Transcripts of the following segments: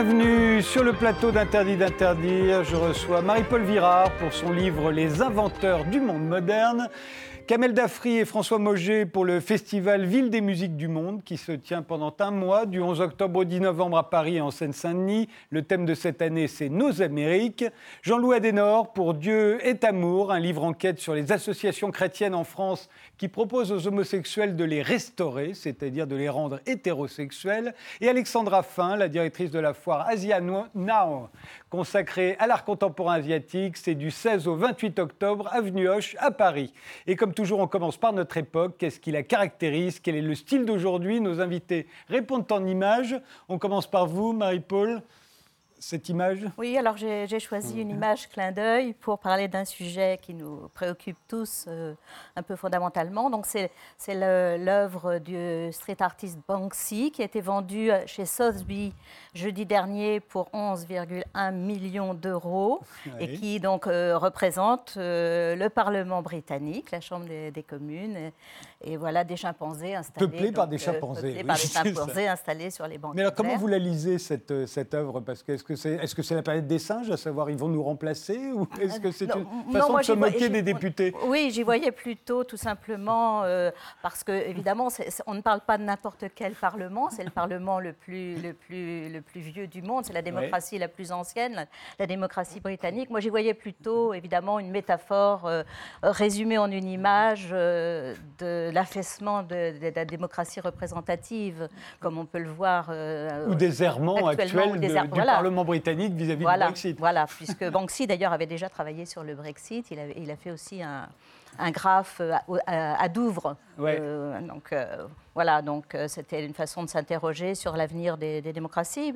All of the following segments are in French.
Bienvenue sur le plateau d'Interdit d'interdire. Je reçois Marie-Paul Virard pour son livre Les inventeurs du monde moderne. Kamel Dafri et François Moget pour le festival Ville des musiques du monde qui se tient pendant un mois, du 11 octobre au 10 novembre à Paris en Seine-Saint-Denis. Le thème de cette année, c'est Nos Amériques. Jean-Louis Adenor pour Dieu est amour, un livre enquête sur les associations chrétiennes en France qui proposent aux homosexuels de les restaurer, c'est-à-dire de les rendre hétérosexuels. Et Alexandra Fin, la directrice de la foire Asia Now, consacrée à l'art contemporain asiatique, c'est du 16 au 28 octobre, avenue Hoche à Paris. Et comme toujours, on commence par notre époque. Qu'est-ce qui la caractérise? Quel est le style d'aujourd'hui? Nos invités répondent en images. On commence par vous, Marie-Paul cette image Oui, alors j'ai choisi une image clin d'œil pour parler d'un sujet qui nous préoccupe tous euh, un peu fondamentalement. Donc c'est l'œuvre du street artist Banksy qui a été vendue chez Sotheby jeudi dernier pour 11,1 millions d'euros et qui donc euh, représente euh, le Parlement britannique, la Chambre des, communes et, voilà des chimpanzés installés. Peuplés par des chimpanzés. Peuplés par des chimpanzés installés sur les bancs. Mais alors comment vous la lisez cette, cette œuvre? Parce que est-ce que c'est la planète des singes, à savoir ils vont nous remplacer Ou est-ce que c'est une façon de se moquer des députés? Oui, j'y voyais plutôt tout simplement euh, parce que, évidemment, on ne parle pas de n'importe quel Parlement, c'est le Parlement le plus, le, plus, le plus vieux du monde, c'est la démocratie la plus ancienne, la, démocratie britannique. Moi, j'y voyais plutôt, évidemment, une métaphore euh, résumée en une image euh, de l'affaissement de, la démocratie représentative, comme on peut le voir. ou des errements actuels du Parlement britannique vis-à-vis voilà, du Brexit. Voilà, puisque Banksy d'ailleurs avait déjà travaillé sur le Brexit. Il a, il a fait aussi un, un graphe à, à, Douvres. Euh, donc euh, voilà, donc euh, c'était une façon de s'interroger sur l'avenir des, démocraties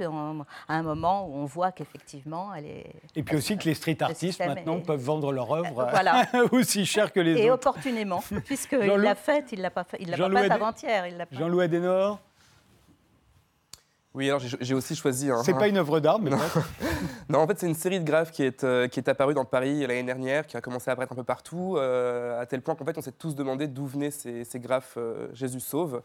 à un moment où on voit qu'effectivement elle est. Et puis aussi que les street artistes maintenant peuvent vendre leur œuvre voilà. aussi cher que les et autres. Et opportunément, puisqu'il l'a fait, il l'a pas fait, il l'a pas fait avant-hier. Jean-Louis Adenor. Oui, alors j'ai aussi choisi. Un, c'est pas une œuvre d'art, mais non. non, en fait, c'est une série de graphes qui est, euh, qui est apparue dans Paris l'année dernière, qui a commencé à apparaître un peu partout, euh, à tel point qu'en fait, on s'est tous demandé d'où venaient ces, ces graphes euh, Jésus sauve.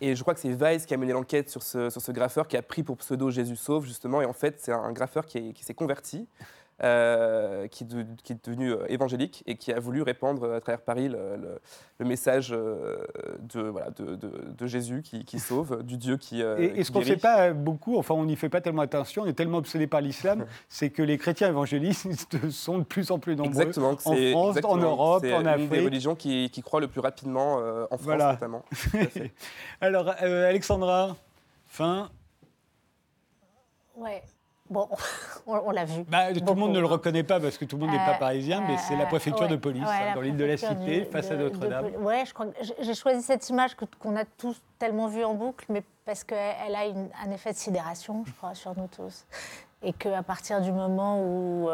Et je crois que c'est Weiss qui a mené l'enquête sur ce, sur ce graffeur qui a pris pour pseudo Jésus sauve, justement. Et en fait, c'est un graffeur qui s'est converti euh, qui, qui, est devenu euh, évangélique et qui a voulu répandre à travers Paris le, le, message euh, de, voilà, de, de, Jésus qui, qui, sauve, du Dieu qui. et, ce qu'on ne fait pas beaucoup, enfin on n'y fait pas tellement attention, on est tellement obsédé par l'islam, c'est que les chrétiens évangélistes sont de plus en plus nombreux exactement, en France, en Europe, en Afrique. C'est une des religions qui, qui croît le plus rapidement en France notamment. Alors Alexandra, fin. Ouais. Bon, on, l'a vu. Bah, tout le monde ne le reconnaît pas parce que tout le monde n'est pas euh, parisien, mais c'est la préfecture de police hein, dans l'île de la Cité, face à Notre-Dame. Oui, j'ai choisi cette image qu'on a tous tellement vue en boucle, mais parce qu'elle a un effet de sidération, je crois, sur nous tous et qu'à partir du moment où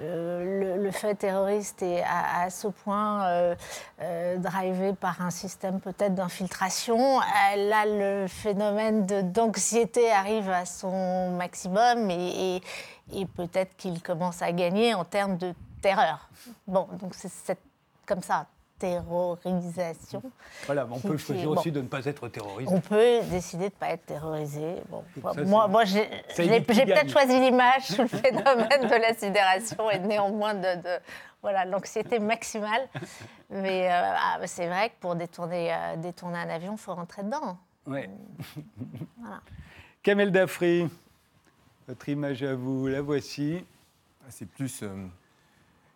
euh, le, fait terroriste est à, ce point euh, euh, drivé par un système peut-être d'infiltration, là le phénomène d'anxiété arrive à son maximum et peut-être qu'il commence à gagner en termes de terreur. Bon, donc c'est comme ça terrorisation. Voilà, on peut choisir aussi de ne pas être terroriste. On peut décider de ne pas être terrorisé. Bon, moi, moi j'ai peut-être choisi l'image sous le phénomène de la sidération et néanmoins de, voilà l'anxiété maximale. Mais euh, ah, c'est vrai que pour détourner, euh, détourner un avion, il faut rentrer dedans. Oui. voilà. Kamel Dafri, votre image à vous, la voici. Ah, c'est plus euh,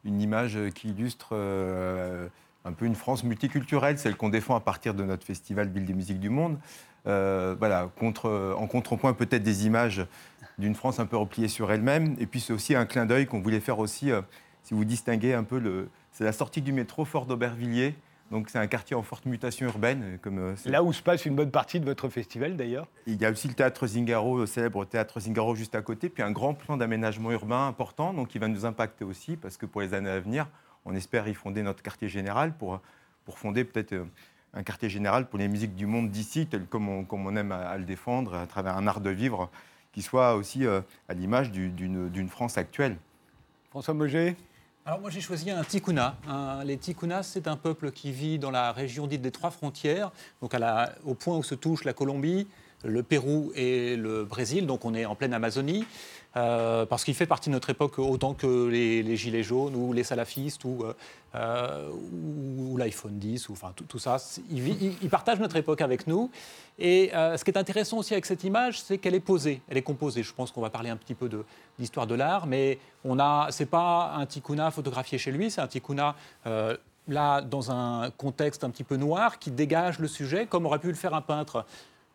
une image qui illustre un peu une France multiculturelle, celle qu'on défend à partir de notre festival Ville des musiques du monde. Euh, voilà, contre, en contrepoint peut-être des images d'une France un peu repliée sur elle-même. Et puis c'est aussi un clin d'œil qu'on voulait faire aussi, euh, si vous distinguez un peu, le, c'est la sortie du métro Fort d'Aubervilliers. Donc c'est un quartier en forte mutation urbaine. Comme, euh, Là où se passe une bonne partie de votre festival d'ailleurs. Il y a aussi le théâtre Zingaro, le célèbre théâtre Zingaro juste à côté, puis un grand plan d'aménagement urbain important, donc qui va nous impacter aussi, parce que pour les années à venir, on espère y fonder notre quartier général pour, pour fonder peut-être euh, un quartier général pour les musiques du monde d'ici, tel comme on, comme on aime à, le défendre, à travers un art de vivre qui soit aussi euh, à l'image d'une France actuelle. François Moget alors moi j'ai choisi un Tikuna. les Tikunas, c'est un peuple qui vit dans la région dite des Trois Frontières, donc à la, au point où se touche la Colombie, le Pérou et le Brésil, donc on est en pleine Amazonie. Euh, parce qu'il fait partie de notre époque autant que les, Gilets jaunes ou les salafistes ou, euh, euh, l'iPhone 10, ou, enfin tout, ça. Il, partage notre époque avec nous. Et ce qui est intéressant aussi avec cette image, c'est qu'elle est posée, elle est composée. Je pense qu'on va parler un petit peu de l'histoire de l'art, mais on a, c'est pas un tikkuna photographié chez lui, c'est un tikkuna là dans un contexte un petit peu noir qui dégage le sujet, comme aurait pu le faire un peintre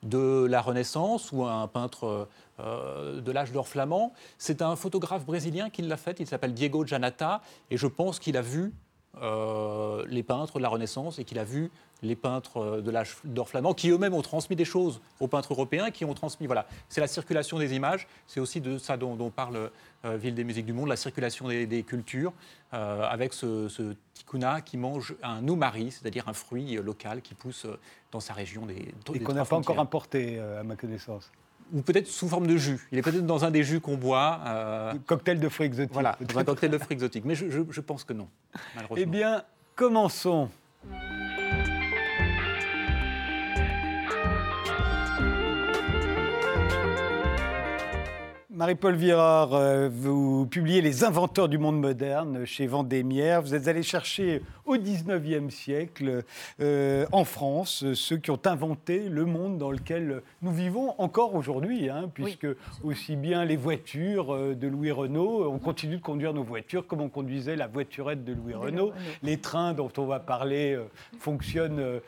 de la Renaissance ou un peintre euh, de l'âge d'or flamand. C'est un photographe brésilien qui l'a fait, il s'appelle Diego Janata, et je pense qu'il a vu euh, les peintres de la Renaissance et qu'il a vu les peintres euh, de l'âge d'or flamand, qui eux-mêmes ont transmis des choses aux peintres européens, qui ont transmis, voilà, c'est la circulation des images, c'est aussi de ça dont, parle Ville des musiques du monde, la circulation des, cultures, avec ce, ce tikuna qui mange un noumari, c'est-à-dire un fruit local qui pousse dans sa région des Et qu'on n'a pas encore importé, à ma connaissance ou peut-être sous forme de jus. Il est peut-être dans un des jus qu'on boit. Euh... Cocktail de fruits exotiques. Voilà, un cocktail de fruits exotiques. Mais je, je pense que non, malheureusement. Eh bien, commençons. Marie-Paul Virard, euh, vous publiez Les inventeurs du monde moderne chez Vendémiaire. Vous êtes allé chercher au 19e siècle, euh, en France, ceux qui ont inventé le monde dans lequel nous vivons encore aujourd'hui, hein, puisque aussi bien les voitures euh, de Louis Renault, on continue de conduire nos voitures comme on conduisait la voiturette de Louis Renault. Les trains dont on va parler fonctionnent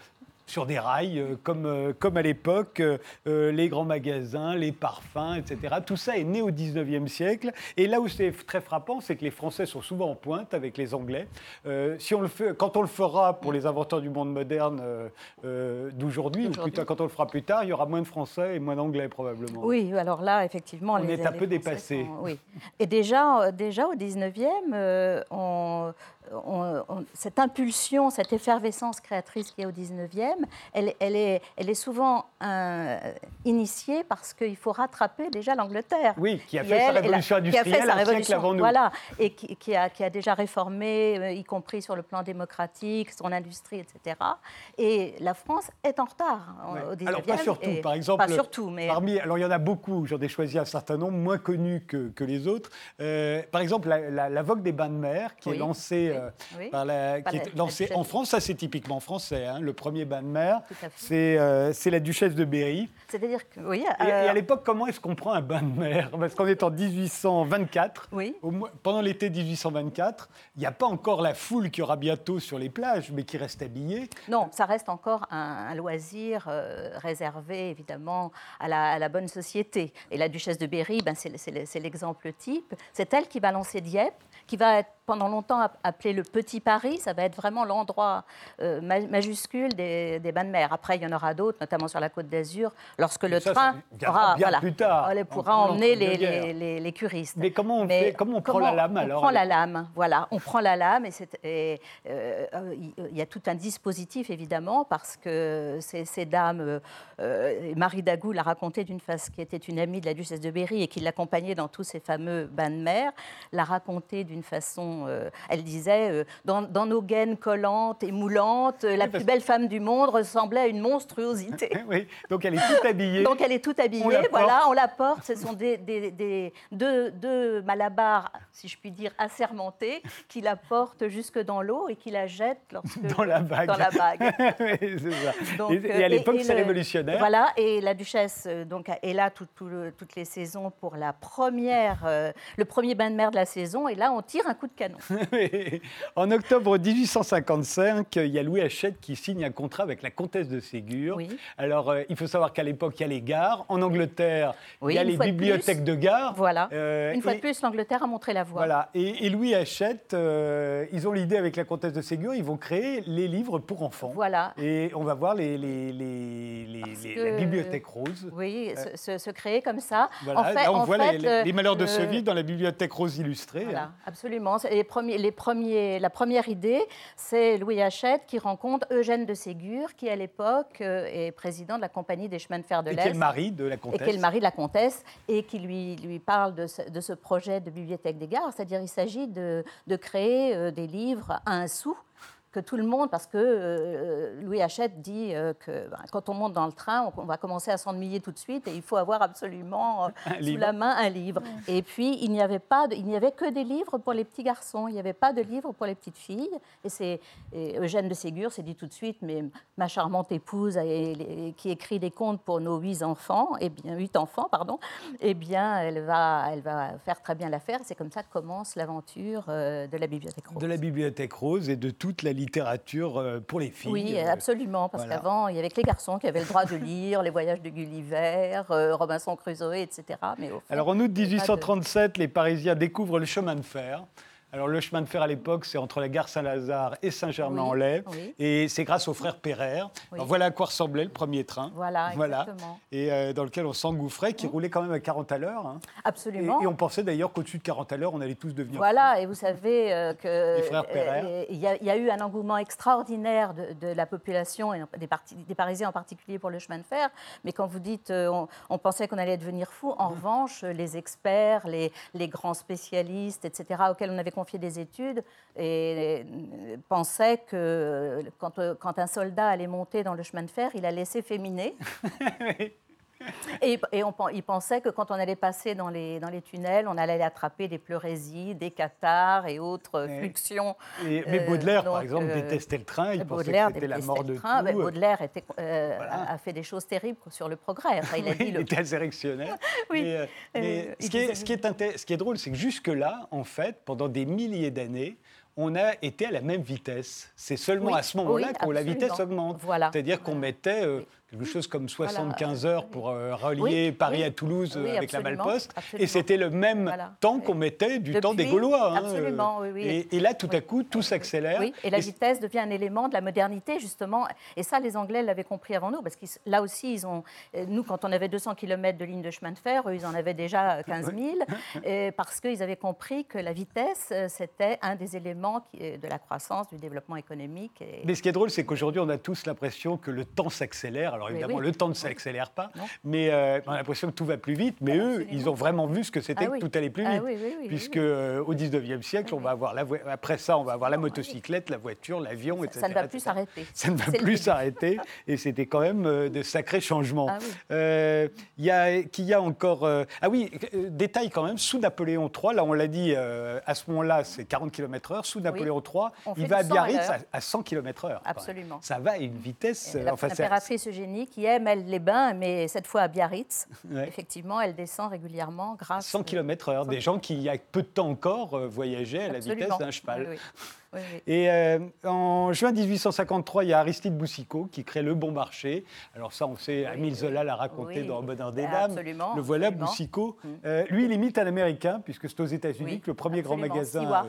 sur des rails, euh, comme, euh, comme à l'époque, euh, les grands magasins, les parfums, etc. Tout ça est né au 19e siècle. Et là où c'est très frappant, c'est que les Français sont souvent en pointe avec les Anglais. si on le fait, quand on le fera pour les inventeurs du monde moderne d'aujourd'hui, ou plutôt quand on le fera plus tard, il y aura moins de Français et moins d'Anglais probablement. Oui, alors là, effectivement, on est un peu dépassé. oui. Et déjà, déjà au 19e, on cette impulsion, cette effervescence créatrice qui est au 19e, elle, est, elle est, souvent euh, initiée parce qu'il faut rattraper déjà l'Angleterre. Oui, qui a fait sa révolution industrielle un siècle avant nous. Voilà, et qui, a, qui, a, déjà réformé, euh, y compris sur le plan démocratique, son industrie, etc. Et la France est en retard au 19e. Alors, pas surtout, par exemple. Pas surtout, mais... Parmi, alors, il y en a beaucoup, j'en ai choisi un certain nombre, moins connus que, que les autres. Euh, par exemple, la, la, Vogue des bains de mer, qui est lancée euh, par la, est lancé en France. Ça, c'est typiquement français. Hein. Le premier bain de mer, euh, c'est la duchesse de Berry. C'est-à-dire que, oui. Et, à l'époque, comment est-ce qu'on prend un bain de mer? Parce qu'on est en 1824. Oui. pendant l'été 1824, il n'y a pas encore la foule qui aura bientôt sur les plages, mais qui reste habillée. Non, ça reste encore un, loisir euh, réservé, évidemment, à la, à la, bonne société. Et la duchesse de Berry, ben, c'est l'exemple type. C'est elle qui va lancer Dieppe qui va être pendant longtemps appelé le Petit Paris. Ça va être vraiment l'endroit euh, majuscule des, bains de mer. Après, il y en aura d'autres, notamment sur la côte d'Azur, lorsque le train aura, voilà, plus tard, pourra emmener les, les, curistes. Mais comment on, fait, comment on prend la lame alors On prend la lame, voilà. On prend la lame et, euh, il y a tout un dispositif évidemment parce que ces, dames, euh, Marie Dagou l'a raconté d'une face qui était une amie de la duchesse de Berry et qui l'accompagnait dans tous ces fameux bains de mer, l'a raconté d'une façon, euh, elle disait, euh, dans, nos gaines collantes et moulantes, euh, la plus belle femme du monde ressemblait à une monstruosité. oui, donc elle est toute habillée. donc elle est toute habillée, voilà, on la porte. Ce sont des, des, deux, deux, malabars, si je puis dire, assermentés, qui la portent jusque dans l'eau et qui la jettent lorsque, dans la bague. Dans la bague. oui, ça. Donc, et, à l'époque, c'est révolutionnaire. Voilà, et la duchesse donc, est là toutes les saisons pour la première, le premier bain de mer de la saison. Et là, on tire un coup de canon. en octobre 1855, il y a Louis Hachette qui signe un contrat avec la comtesse de Ségur. Alors, euh, il faut savoir qu'à l'époque, il y a les gares. En Angleterre, il y a les bibliothèques de gare. Voilà. Euh, une fois de plus, l'Angleterre a montré la voie. Voilà. Et, Louis Hachette, euh, ils ont l'idée avec la comtesse de Ségur, ils vont créer les livres pour enfants. Voilà. Et on va voir les, les, les, les bibliothèques roses. Oui, se, créer comme ça. Voilà. En fait, Là, on voit les, malheurs de ce vie dans la bibliothèque rose illustrée. Voilà, absolument. Les premiers, les premiers, la première idée, c'est Louis Hachette qui rencontre Eugène de Ségur, qui à l'époque euh, est président de la Compagnie des chemins de fer de l'Est. Et qui est le mari de la comtesse. Et qui est le mari de la comtesse, et qui lui, lui parle de ce, de ce projet de bibliothèque des gares. C'est-à-dire il s'agit de, de, créer euh, des livres à un sou que tout le monde, parce que euh, Louis Hachette dit euh, que ben, quand on monte dans le train, on, on va commencer à s'ennuyer tout de suite et il faut avoir absolument euh, sous la main un livre. Et puis il n'y avait pas, de- il n'y avait que des livres pour les petits garçons. Il n'y avait pas de livres pour les petites filles. Et c'est et Eugène de Ségur s'est dit tout de suite, mais ma charmante épouse qui écrit des contes pour nos huit enfants, et bien huit enfants, pardon, eh bien elle va, elle va faire très bien l'affaire. C'est comme ça que commence l'aventure euh, de la bibliothèque rose. De la Bibliothèque Rose et de toute la littérature euh, pour les filles. Oui, Euh, absolument, parce voilà. qu'avant, il y avait que les garçons qui avaient le droit de lire les voyages de Gulliver, euh, Robinson Crusoe, etc. Mais au fond, Alors en août il y avait pas de- 1837, les Parisiens découvrent le chemin de fer. Alors le chemin de fer à l'époque, c'est entre la gare Saint-Lazare et Saint-Germain-en-Laye. Oui, oui. Et c'est grâce aux frères Pereire. Oui. Alors, voilà à quoi ressemblait le premier train. Voilà, Voilà. exactement. Et euh, dans lequel on s'engouffrait, qui roulait quand même à 40 à l'heure. hein. Absolument. et on pensait d'ailleurs qu'au-dessus de 40 à l'heure, on allait tous devenir Voilà, et vous savez euh, que Les frères Pereire. euh, il y, a- il y a eu un engouement extraordinaire de, de la population et des, parti- des Parisiens en particulier pour le chemin de fer. Mais quand vous dites euh, on, on pensait qu'on allait devenir fou, en revanche, les experts, les, les grands spécialistes, etc., auxquels on avait confié des études, et, pensaient que quand, quand un soldat allait monter dans le chemin de fer, il allait s'efféminer. Et, et on, ils pensaient que quand on allait passer dans les, dans les tunnels, on allait attraper des pleurésies, des cathars et autres fluxions. Et- mais Euh, Baudelaire, par exemple, euh, détestait le train. Il pensait Baudelaire que c'était la mort le de train. tout. Mais Baudelaire était, euh, Voilà. a, fait des choses terribles sur le progrès. Enfin, il a Oui, dit il le- était insurrectionnaire. Oui. Mais, mais ce, qui est, ce qui est inté- ce qui est drôle, c'est que jusque-là, en fait, pendant des milliers d'années, on a été à la même vitesse. C'est seulement Oui, à ce moment-là oui, que la vitesse augmente. Voilà. C'est-à-dire qu'on mettait euh. Quelque chose comme Voilà. 75 heures pour euh, relier Oui, Paris oui. à Toulouse euh, Oui, avec la absolument, Malposte. Et c'était le même Voilà. temps qu'on mettait du temps des Gaulois. hein, absolument, euh, oui, oui. Et, et là, tout à coup, tout s'accélère. Oui, et la Et- vitesse devient un élément de la modernité, justement. Et ça, les Anglais l'avaient compris avant nous, parce que là aussi, ils ont. euh, Nous, quand on avait 200 km de ligne de chemin de fer, eux, ils en avaient déjà 15 000, et parce qu'ils avaient compris que la vitesse, euh, c'était un des éléments euh, de la croissance, du développement économique. Et... Mais ce qui est drôle, c'est qu'aujourd'hui, on a tous l'impression que le temps s'accélère. Alors évidemment, oui. le temps ne s'accélère pas, Non. mais euh, on a l'impression que tout va plus vite. Mais eux, Absolument. ils ont vraiment vu ce que c'était Ah oui. que tout allait plus Ah vite. oui, oui, Puisque euh, au 19e siècle, on va avoir la vo- après ça, on va avoir la motocyclette, la voiture, l'avion, etc. ça ne va plus s'arrêter. Ça ne va plus s'arrêter. Et c'était quand même euh, de sacrés changements. Ah Il y a, qu'il y a encore. ah oui, détail quand même, sous Napoléon III, là on l'a dit, à ce moment-là c'est 40 km/h, sous Napoléon III, il va à du 100 à Biarritz à, l'heure. à ça 100 km/h. Absolument. Ça va à une vitesse. enfin, L'impératrice Qui aime, elle, les bains, mais cette fois à Biarritz, Ouais. effectivement, elle descend régulièrement grâce... 100 km/h. Des gens qui, il y a peu de temps encore, euh, voyageaient à la vitesse d'un cheval. Oui, oui. Oui, oui. Et euh, en juin 1853, il y a Aristide Boussicot qui crée Le Bon Marché. Alors ça, on sait, Émile Zola l'a raconté dans Bonheur des Dames. absolument, Le voilà, absolument. Boussicot. Mm. Euh, lui, il imite un Américain, puisque c'est aux États-Unis que le premier grand magasin... Stewart,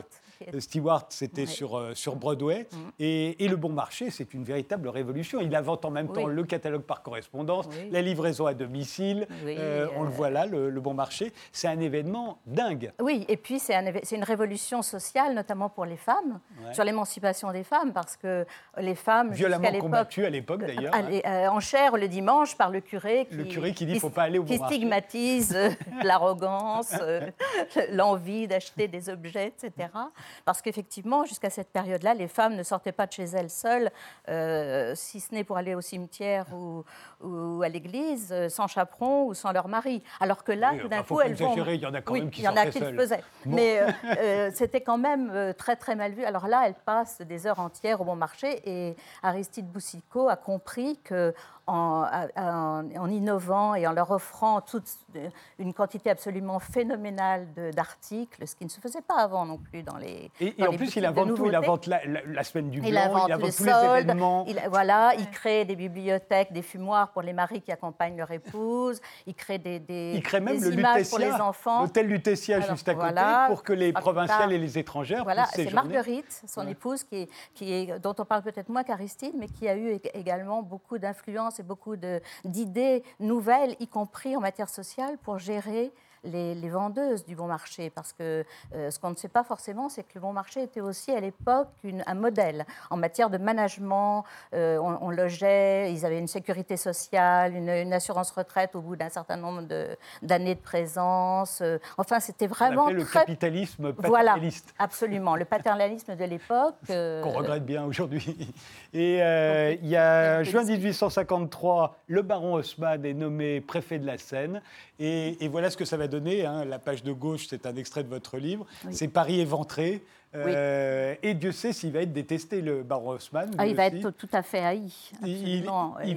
euh, Stewart, c'était sur, euh, sur Broadway. Mm. Et, et Le Bon Marché, c'est une véritable révolution. Il invente en même Oui. temps le catalogue par correspondance, Oui. la livraison à domicile. Euh, on le voit là, le, le Bon Marché. C'est un événement dingue. Oui, et puis c'est un éve- c'est une révolution sociale, notamment pour les femmes, Ouais. sur l'émancipation des femmes, parce que les femmes, Violemment jusqu'à l'époque, combattu à l'époque, d'ailleurs. hein. Euh, en chair le dimanche par le curé qui, Le curé qui dit, faut pas aller au qui marché. stigmatise euh, l'arrogance, euh, l'envie d'acheter des objets, etc. Parce qu'effectivement, jusqu'à cette période-là, les femmes ne sortaient pas de chez elles seules, euh, si ce n'est pour aller au cimetière ou, ou à l'église, euh, sans chaperon ou sans leur mari. Alors que là, Oui, tout d'un coup, elles vont. il y en a quand Oui, même qui il y en a qui le faisaient. Bon. Mais euh, euh, c'était quand même très très mal vu. Alors là, elle passe des heures entières au bon marché et Aristide Boussicot a compris que en, en- en innovant et en leur offrant toute une quantité absolument phénoménale d'articles, ce qui ne se faisait pas avant non plus dans les. Et, et dans en les plus, il invente tout. Il invente la, la- la semaine du blanc, Il invente, il invente les tous les événements. il, voilà, il crée des bibliothèques, des fumoirs pour les maris qui accompagnent leur épouse, il crée des, des, Il crée même des le images pour les Lutetia, enfants. l'hôtel Lutetia Alors, juste à côté, voilà, pour que les plus provinciales tard. et les étrangères Voilà, puissent c'est séjourner. Marguerite, son Ouais. épouse, qui est, qui est- dont on parle peut-être moins qu'Aristide, mais qui a eu ég- également beaucoup d'influence et beaucoup d'idées nouvelles, y compris en matière sociale, pour gérer les, les vendeuses du bon marché. Parce que euh, ce qu'on ne sait pas forcément, c'est que le bon marché était aussi à l'époque un modèle en matière de management. Euh, on, on logeait, ils avaient une sécurité sociale, une, une assurance retraite au bout d'un certain nombre de- d'années de, présence. Euh, enfin, c'était On vraiment le très capitalisme voilà, paternaliste. absolument. Le paternalisme de l'époque. euh, Qu'on regrette bien aujourd'hui. Et il y a juin 1853, le baron Haussmann est nommé préfet de la Seine. Et, et voilà ce que ça va donner. Hein. La page de gauche, c'est un extrait de votre livre. Oui. C'est Paris éventré. Euh, Et Dieu sait s'il va être détesté, le baron Haussmann. ah, il va aussi. être tout à fait haï. Il,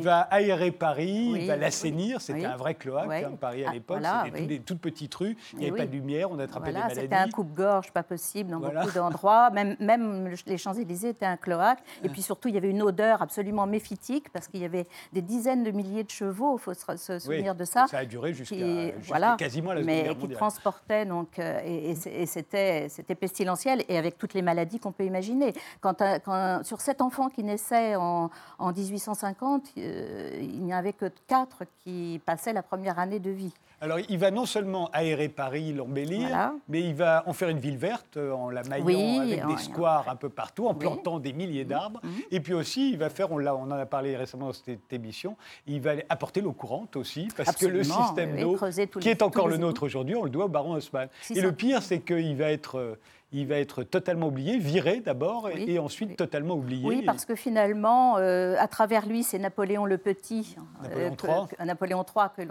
va aérer Paris, Oui, il va l'assainir. C'était oui. un vrai cloaque, hein, Paris à Ah, l'époque. voilà, C'était toutes des toutes petites rues. Il n'y avait pas de lumière, on attrapait Voilà, des c'était maladies. un coupe-gorge pas possible dans Voilà. beaucoup d'endroits. Même, même les Champs-Élysées étaient un cloaque. Et puis surtout, il y avait une odeur absolument méphitique parce qu'il y avait des dizaines de milliers de chevaux, il faut se, souvenir de ça. Ça a duré jusqu'à voilà, quasiment la Seconde mais Guerre qui transportait donc euh, et, c'était c'était pestilentiel et avec toutes les maladies qu'on peut imaginer. Quand, un- quand- sur sept enfants qui naissaient en, en 1850, euh, il n'y avait que quatre qui passaient la première année de vie. Alors, il va non seulement aérer Paris, l'embellir, Voilà. mais il va en faire une ville verte euh, en la maillant Oui, avec des squares un peu partout, en Oui. plantant des milliers d'arbres. Mhm. Et puis aussi, il va faire, on, en a parlé récemment dans cette émission, il va apporter l'eau courante aussi, parce que le système oui, d'eau, qui les- est encore le nôtre aujourd'hui, on le doit au baron Haussmann. Et ça. le pire, c'est qu'il va être... euh, il va être totalement oublié, viré d'abord, et- Oui, et ensuite oui. totalement oublié. Oui, parce que finalement, euh, à travers lui, c'est Napoléon le Petit, Napoléon que- III. que- Napoléon III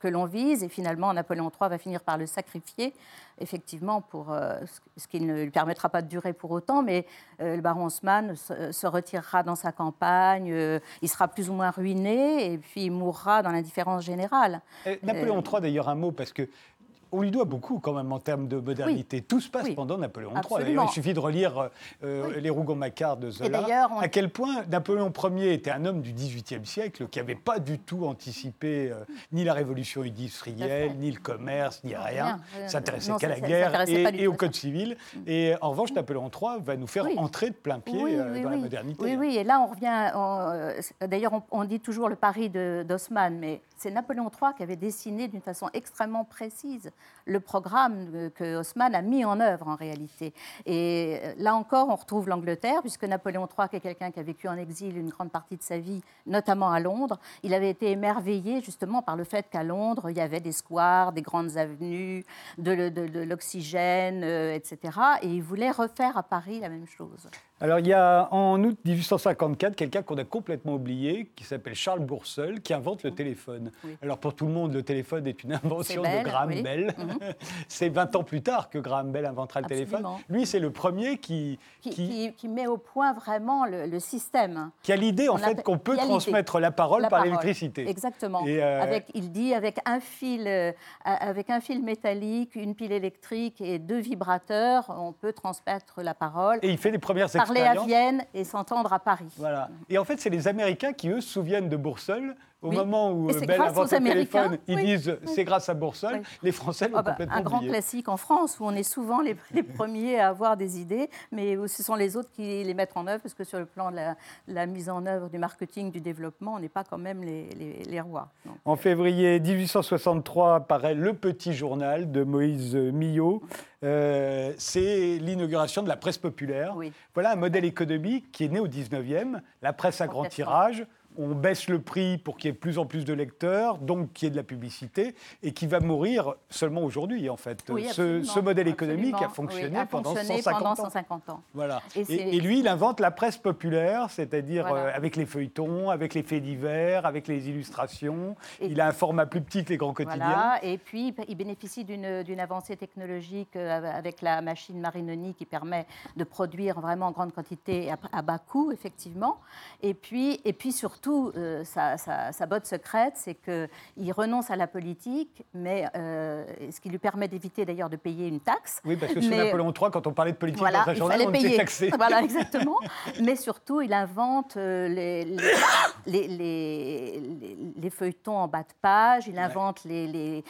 que l'on vise, et finalement, Napoléon III va finir par le sacrifier, effectivement, pour euh, ce- qui ne lui permettra pas de durer pour autant, mais euh, le baron Haussmann se, se retirera dans sa campagne, euh, il sera plus ou moins ruiné, et puis il mourra dans l'indifférence générale. Napoléon Euh, III, d'ailleurs, un mot, parce que. On lui doit beaucoup quand même en termes de modernité. Tout se passe Oui. pendant Napoléon III. D'ailleurs, il suffit de relire euh, Oui. Les Rougon-Macquart de Zola. on- À quel point Napoléon Ier était un homme du XVIIIe siècle qui n'avait pas du tout anticipé euh, ni la révolution industrielle, ni le commerce, ni rien. rien. S'intéressait qu'à la guerre et, au code civil. Et en revanche, Napoléon III va nous faire entrer de plein pied euh, dans la modernité. Oui, oui, et là, on revient. euh, D'ailleurs, on, on dit toujours le Paris de- d'Haussmann, mais c'est Napoléon III qui avait dessiné d'une façon extrêmement précise le programme euh, que Haussmann a mis en œuvre en réalité. Et euh, là encore, on retrouve l'Angleterre, puisque Napoléon III, qui est quelqu'un qui a vécu en exil une grande partie de sa vie, notamment à Londres, il avait été émerveillé justement par le fait qu'à Londres, il y avait des squares, des grandes avenues, de, l'oxygène, euh, etc. Et il voulait refaire à Paris la même chose. Alors, il y a en août 1854 quelqu'un qu'on a complètement oublié, qui s'appelle Charles Bourseul, qui invente le téléphone. Oui. Alors, pour tout le monde, le téléphone est une invention Bell, de Graham oui. Mhm. Bell. C'est 20 ans plus tard que Graham Bell inventera le téléphone. Lui, c'est le premier qui, qui, qui, qui- qui met au point vraiment le, le système. qui a l'idée, en fait, qu'on peut transmettre la parole La par l'électricité. Exactement. Et, euh, avec, il dit avec un fil, euh, avec un fil métallique, une pile électrique et deux vibrateurs, on peut transmettre la parole, Et il fait les premières parler à. Vienne et s'entendre à Paris. Voilà. Et en fait, c'est les Américains qui, eux, se souviennent de Bourseul. Au Oui. moment où euh, Bell invente le téléphone, ils oui. disent c'est grâce à Bourseul. Oui. Les Français l'ont Ah bah, complètement un grand oublié. classique en France où on est souvent les, les premiers à avoir des idées, mais où ce sont les autres qui les mettent en œuvre, parce que sur le plan de la, la mise en œuvre du marketing, du développement, on n'est pas quand même les, les- les rois. Donc, En février 1863 paraît Le Petit Journal de Moïse Millot. Euh, c'est l'inauguration de la presse populaire. Voilà un modèle économique qui est né au 19e, la presse à grand tirage. On baisse le prix pour qu'il y ait de plus en plus de lecteurs, donc qu'il y ait de la publicité, et qui va mourir seulement aujourd'hui, en fait. oui, ce, modèle économique a fonctionné, Oui, a pendant, fonctionné 150 pendant ans. 150 ans. Voilà. Et Et, c'est- et lui, il invente la presse populaire, c'est-à-dire Voilà. euh, avec les feuilletons, avec les faits divers, avec les illustrations. Et- il a un format plus petit que les grands quotidiens. Voilà, et puis il bénéficie d'une d'une avancée technologique euh, avec la machine Marinoni qui permet de produire vraiment en grande quantité à, à bas coût, effectivement. Et puis, et puis surtout, euh, sa, sa- sa botte secrète, c'est qu'il renonce à la politique, mais euh, ce qui lui permet d'éviter d'ailleurs de payer une taxe. Oui, parce que sous Mais- Napoléon III, quand on parlait de politique Voilà, dans il on payer. taxé. Voilà, exactement. Mais surtout, il invente euh, les, les, les- les- les- les feuilletons en bas de page, il invente les,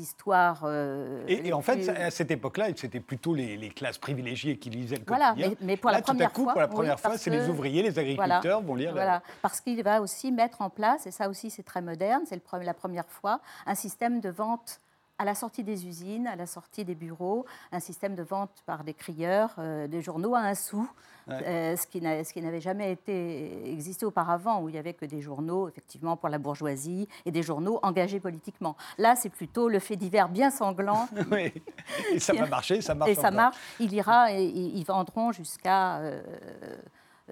histoires. euh, Et, en fait, à cette époque-là, c'était plutôt les, classes privilégiées qui lisaient le Voilà, quotidien. mais- mais pour la Là, tout à coup, fois, pour la oui, première fois, c'est les ouvriers, les agriculteurs vont lire. la- Voilà, parce qu'il va aussi mettre en place, et ça aussi c'est très moderne, c'est la première fois, un système de vente à la sortie des usines, à la sortie des bureaux, un système de vente par des crieurs euh, des journaux à un sou, euh, ce qui n'avait jamais été existé auparavant, où il n'y avait que des journaux, effectivement, pour la bourgeoisie, et des journaux engagés politiquement. Là, c'est plutôt le fait divers bien sanglant. oui. Et ça va marcher, ça marche. Et ça marche. Il ira, et, ils vendront jusqu'à... Euh,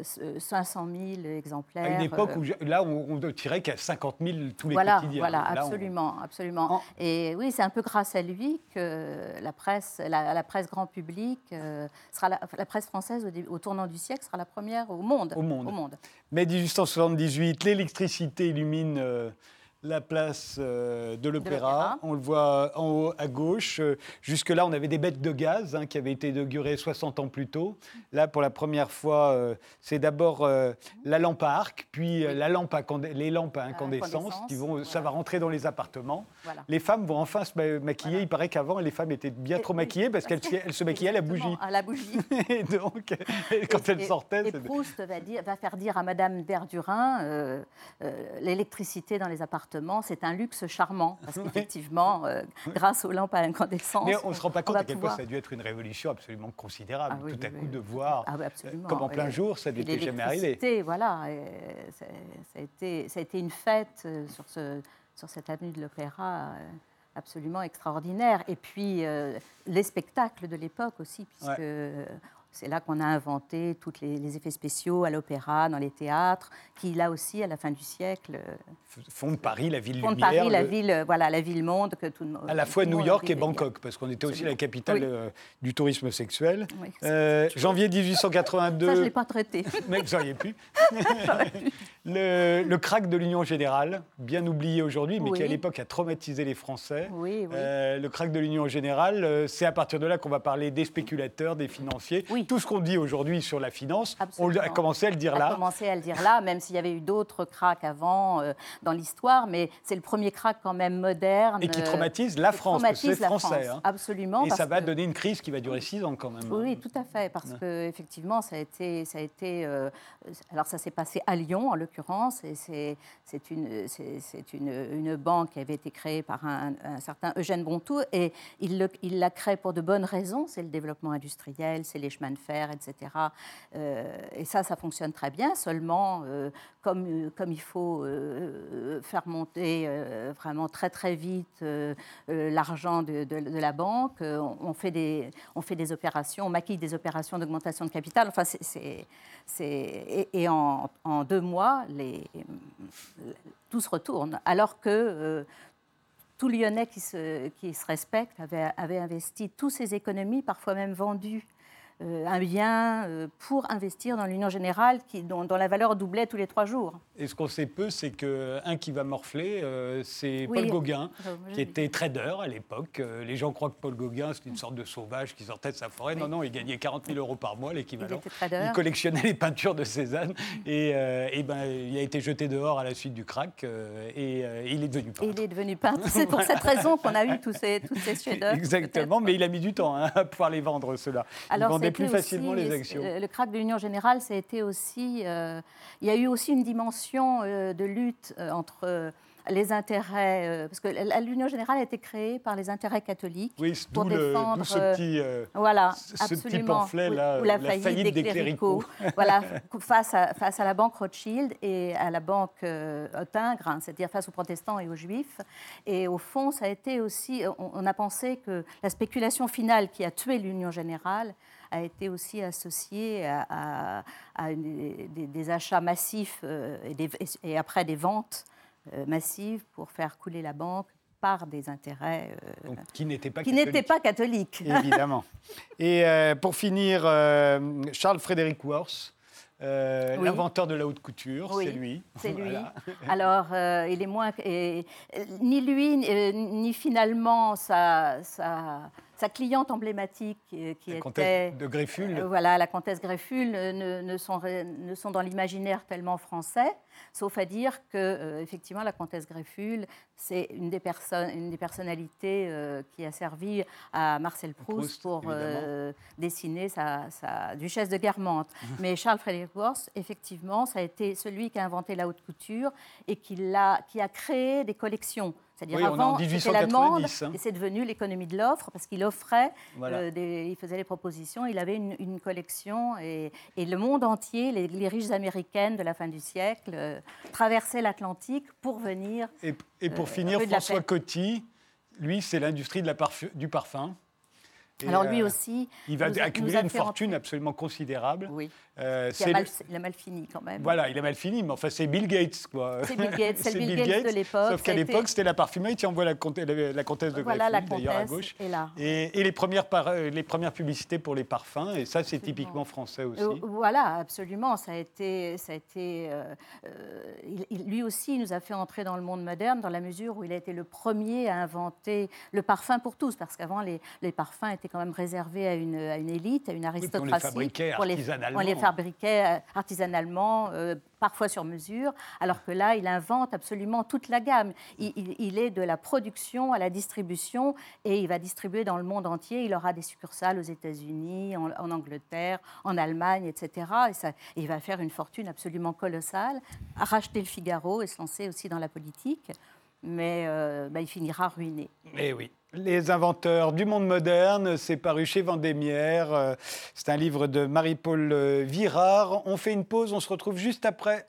500 000 exemplaires. À une époque où, là, on, ne tirait qu'à 50 000 tous les voilà, quotidiens. Voilà, absolument, absolument. Et oui, c'est un peu grâce à lui que la presse, la, presse grand public, euh, sera la, presse française au, tournant du siècle sera la première au monde. Au monde. Au monde. Mais 1878, l'électricité illumine euh, la place euh, de l'Opéra. On le voit en haut à gauche. Euh, jusque-là, on avait des bêtes de gaz hein, qui avaient été inaugurées 60 ans plus tôt. Là, pour la première fois, euh, c'est d'abord la lampe à arc, puis la lampe les lampes à incandescence. Qui vont, Ça va rentrer dans les appartements. Les femmes vont enfin se maquiller. Il paraît qu'avant, les femmes étaient bien trop maquillées parce qu'elles se maquillaient à la bougie. À la bougie. et donc, quand elles sortaient... Et Proust va, dire, va, faire dire à Madame Verdurin l'électricité dans les appartements c'est un luxe charmant, parce qu'effectivement, euh, grâce aux lampes à incandescence... Mais on ne se rend pas compte à quel point ça a dû être une révolution absolument considérable, ah tout à coup de voir, ah euh, comme en plein jour, ça n'était jamais arrivé. Voilà, ça, a été, ça a été une fête euh, sur, ce, sur cette avenue de l'Opéra absolument extraordinaire. Et puis, les spectacles de l'époque aussi, puisque c'est là qu'on a inventé tous les, effets spéciaux à l'opéra, dans les théâtres, qui là aussi, à la fin du siècle, font de Paris la ville lumière. Paris la ville, euh, voilà, la ville monde que tout le monde. À la fois New York et Bangkok, parce qu'on était aussi la capitale euh, du tourisme sexuel. Euh, janvier 1882. Ça, je l'ai pas traité. Mais vous auriez pu. le, le crack de l'Union générale, bien oublié aujourd'hui, mais qui à l'époque a traumatisé les Français. Oui, le crack de l'Union générale, c'est à partir de là qu'on va parler des spéculateurs, des financiers. Oui tout ce qu'on dit aujourd'hui sur la finance, on a commencé à le dire là. On a commencé à le dire là, même s'il y avait eu d'autres cracks avant euh, dans l'histoire, mais c'est le premier crack quand même moderne. Et qui traumatise la France, parce que c'est français. Hein. Absolument. Et ça va donner une crise qui va durer six ans quand même. Oui, tout à fait, parce que effectivement, ça a été, ça a été, euh, alors ça s'est passé à Lyon en l'occurrence, et c'est une, c'est une, une, banque qui avait été créée par un, certain Eugène Bontou, et il l'a créée pour de bonnes raisons, c'est le développement industriel, c'est les chemins de fer, etc. Euh, et ça, ça fonctionne très bien. Seulement, euh, comme, euh, comme il faut faire monter vraiment très très vite l'argent de, la banque, on, fait des, on fait des opérations, on maquille des opérations d'augmentation de capital. Enfin, c'est, et, et en, deux mois, les, tout se retourne. Alors que tout Lyonnais qui se, qui se respecte avait, avait, investi toutes ses économies, parfois même vendues un bien euh, pour investir dans l'Union générale qui, dont, la valeur doublait tous les trois jours. Et ce qu'on sait peu, c'est qu'un qui va morfler, euh, c'est Paul Gauguin, qui était trader à l'époque. les gens croient que Paul Gauguin, c'est une sorte de sauvage qui sortait de sa forêt. Non, non, il gagnait 40 000 euros par mois, l'équivalent. Il, il, collectionnait les peintures de Cézanne et, et ben, il a été jeté dehors à la suite du crack et, il est devenu peintre. il est devenu peintre. C'est pour cette raison qu'on a eu tous ces, tous ces chefs-d'œuvre. Exactement, mais il a mis du temps hein, à pouvoir les vendre, ceux-là. Alors, plus facilement les actions. Le crack de l'Union générale, ça a été aussi. Euh, il y a eu aussi une dimension euh, de lutte euh, entre les intérêts, euh, parce que l'Union générale a été créée par les intérêts catholiques oui, pour défendre ce petit, euh, voilà, ce absolument, pamphlet là, la, faillite, des, cléricaux, voilà, face à, face à la banque Rothschild et à la banque euh, hein, c'est-à-dire face aux protestants et aux juifs. Et au fond, ça a été aussi, on, a pensé que la spéculation finale qui a tué l'Union générale a été aussi associée à, des, achats massifs et, et, après des ventes euh, massive pour faire couler la banque par des intérêts euh, qui n'étaient pas, pas, catholiques. Évidemment. Et euh, pour finir, Charles Frédéric Worth, l'inventeur de la haute couture, c'est lui. C'est lui. Alors, il est moins. ni lui, ni finalement sa, sa cliente emblématique euh, qui la était de Grefful. Euh, voilà, la comtesse Grefful euh, ne, sont, ne sont dans l'imaginaire tellement français, sauf à dire que effectivement la comtesse Grefful, c'est une des personnes, une des personnalités qui a servi à Marcel Proust, pour dessiner sa, sa, duchesse de Guermantes. Mhm. Mais Charles Frédéric Worth, effectivement, ça a été celui qui a inventé la haute couture et qui, a, qui a créé des collections C'est-à-dire Oui, avant, c'était la demande 1890, hein. et c'est devenu l'économie de l'offre parce qu'il offrait, Voilà. euh, des- il faisait des propositions, il avait une, une collection et, et le monde entier, les, les riches américaines de la fin du siècle, euh, traversaient l'Atlantique pour venir. Et, et pour Euh, finir, François. Coty, lui, c'est l'industrie du parfum. Et, Alors lui euh, aussi, Il va nous accumuler nous une fortune rentrer- absolument considérable. oui, Euh, qui a c'est mal, le- il a mal fini quand même. Voilà, il a mal fini, mais enfin, c'est Bill Gates, quoi. C'est Bill Gates, c'est Bill Gates de l'époque, Sauf qu'à été- l'époque, c'était la parfumerie. Tiens, on voit la, comtesse, la, la comtesse de Voilà d'ailleurs, à gauche. là. Et, et les, premières par- euh, les premières publicités pour les parfums, et ça, c'est typiquement français aussi. Euh, Voilà, absolument. Ça a été, ça a été euh, euh, il- lui aussi, il nous a fait entrer dans le monde moderne dans la mesure où il a été le premier à inventer le parfum pour tous, parce qu'avant les, les parfums étaient quand même réservés à une, à une élite, à une puis on les aristocratie. fabriquait Pour les- artisanalement. On les fabriquait euh, artisanalement, euh, parfois sur mesure, alors que là, il invente absolument toute la gamme. Il, il- il est de la production à la distribution et il va distribuer dans le monde entier. Il aura des succursales aux États-Unis, en, en Angleterre, en Allemagne, etc. Et, ça, et il va faire une fortune absolument colossale, racheter le Figaro et se lancer aussi dans la politique. Mais euh, bah, il finira ruiné. Eh oui. Les inventeurs du monde moderne, c'est paru chez Vendémiaire. Euh, C'est un livre de Marie-Paul euh, Virard. On fait une pause, on se retrouve juste après.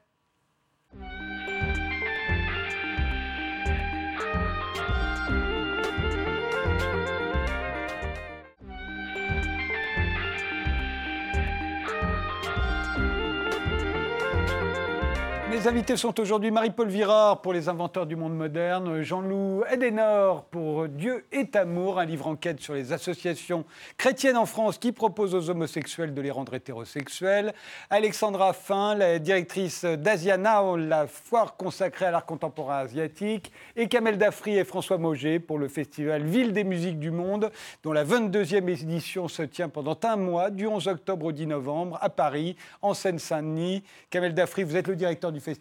Mes invités sont aujourd'hui Marie-Paul Virard pour Les Inventeurs du Monde Moderne, Jean-Loup Edenor pour Dieu est amour, un livre enquête sur les associations chrétiennes en France qui proposent aux homosexuels de les rendre hétérosexuels, Alexandra Fin, la directrice d'Asia Now, la foire consacrée à l'art contemporain asiatique, et Kamel Dafri et François Mauger pour le festival Ville des musiques du monde, dont la 22e édition se tient pendant un mois, du 11 octobre au 10 novembre, à Paris, en Seine-Saint-Denis. Kamel Dafri, vous êtes le directeur du festival.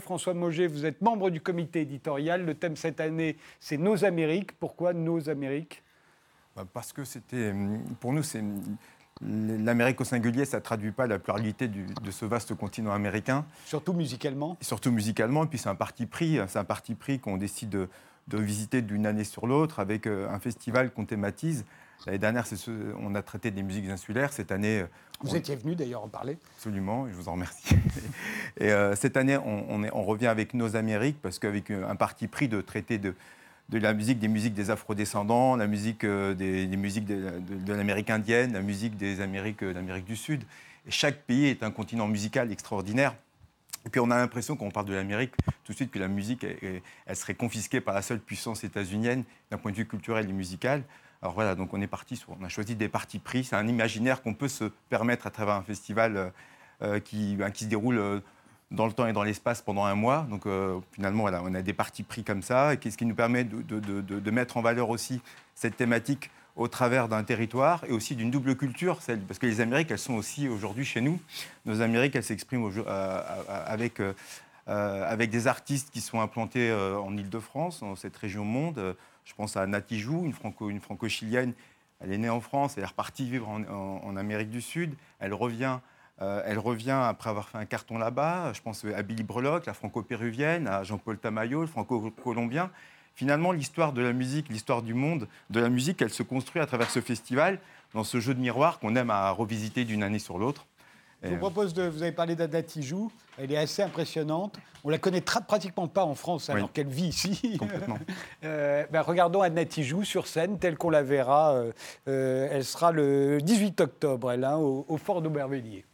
François Mauger, vous êtes membre du comité éditorial. Le thème cette année, c'est Nos Amériques. Pourquoi Nos Amériques? Bah, Parce que c'était, hum, pour nous, c'est hum, l'Amérique au singulier, ça ne traduit pas la pluralité du- de ce vaste continent américain, Surtout musicalement. et surtout musicalement. Et puis c'est un parti pris, c'est un parti pris qu'on décide de, de visiter d'une année sur l'autre avec euh, un festival qu'on thématise. L'année dernière, ce- on a traité des musiques insulaires. Cette année, euh, Vous on- étiez venu d'ailleurs en parler. Absolument, je vous en remercie. Et euh, cette année, on, on est- on revient avec nos Amériques, parce qu'avec euh, un parti pris de traiter de, de la musique, des musiques des afrodescendants, la musique euh, des, des musiques de, de- de l'Amérique indienne, la musique des Amériques euh, d'Amérique du Sud. Et chaque pays est un continent musical extraordinaire. Et puis on a l'impression, quand on parle de l'Amérique, tout de suite que la musique, elle serait confisquée par la seule puissance états-unienne d'un point de vue culturel et musical. Alors voilà, donc on est parti on a choisi des partis pris. C'est un imaginaire qu'on peut se permettre à travers un festival euh, euh, qui, ben, qui se déroule euh, dans le temps et dans l'espace pendant un mois. Donc finalement, voilà, on a des partis pris comme ça, ce qui nous permet de, mettre en valeur aussi cette thématique au travers d'un territoire et aussi d'une double culture, parce que les Amériques, elles sont aussi aujourd'hui chez nous. Nos Amériques, elles s'expriment avec, des artistes qui sont implantés en Ile-de-France, dans cette région monde. Je pense à Nati Jou, une, franco, une franco-chilienne. Elle est née en France, elle est repartie vivre en Amérique du Sud. Elle revient, euh, elle revient après avoir fait un carton là-bas. Je pense à Billy Breloque, la franco-péruvienne, à Jean-Paul Tamayo, le franco-colombien. Finalement, l'histoire de la musique, l'histoire du monde de la musique, elle se construit à travers ce festival, dans ce jeu de miroir qu'on aime à revisiter d'une année sur l'autre. Je vous propose de. Vous avez parlé d'Adna Tijoux. Elle est assez impressionnante. On la connaît pratiquement pas en France, alors Oui. qu'elle vit ici. Complètement. Euh, ben, regardons Adna Tijoux sur scène, telle qu'on la verra. euh, euh, elle sera le 18 octobre, elle, hein, au, au Fort d'Aubervilliers.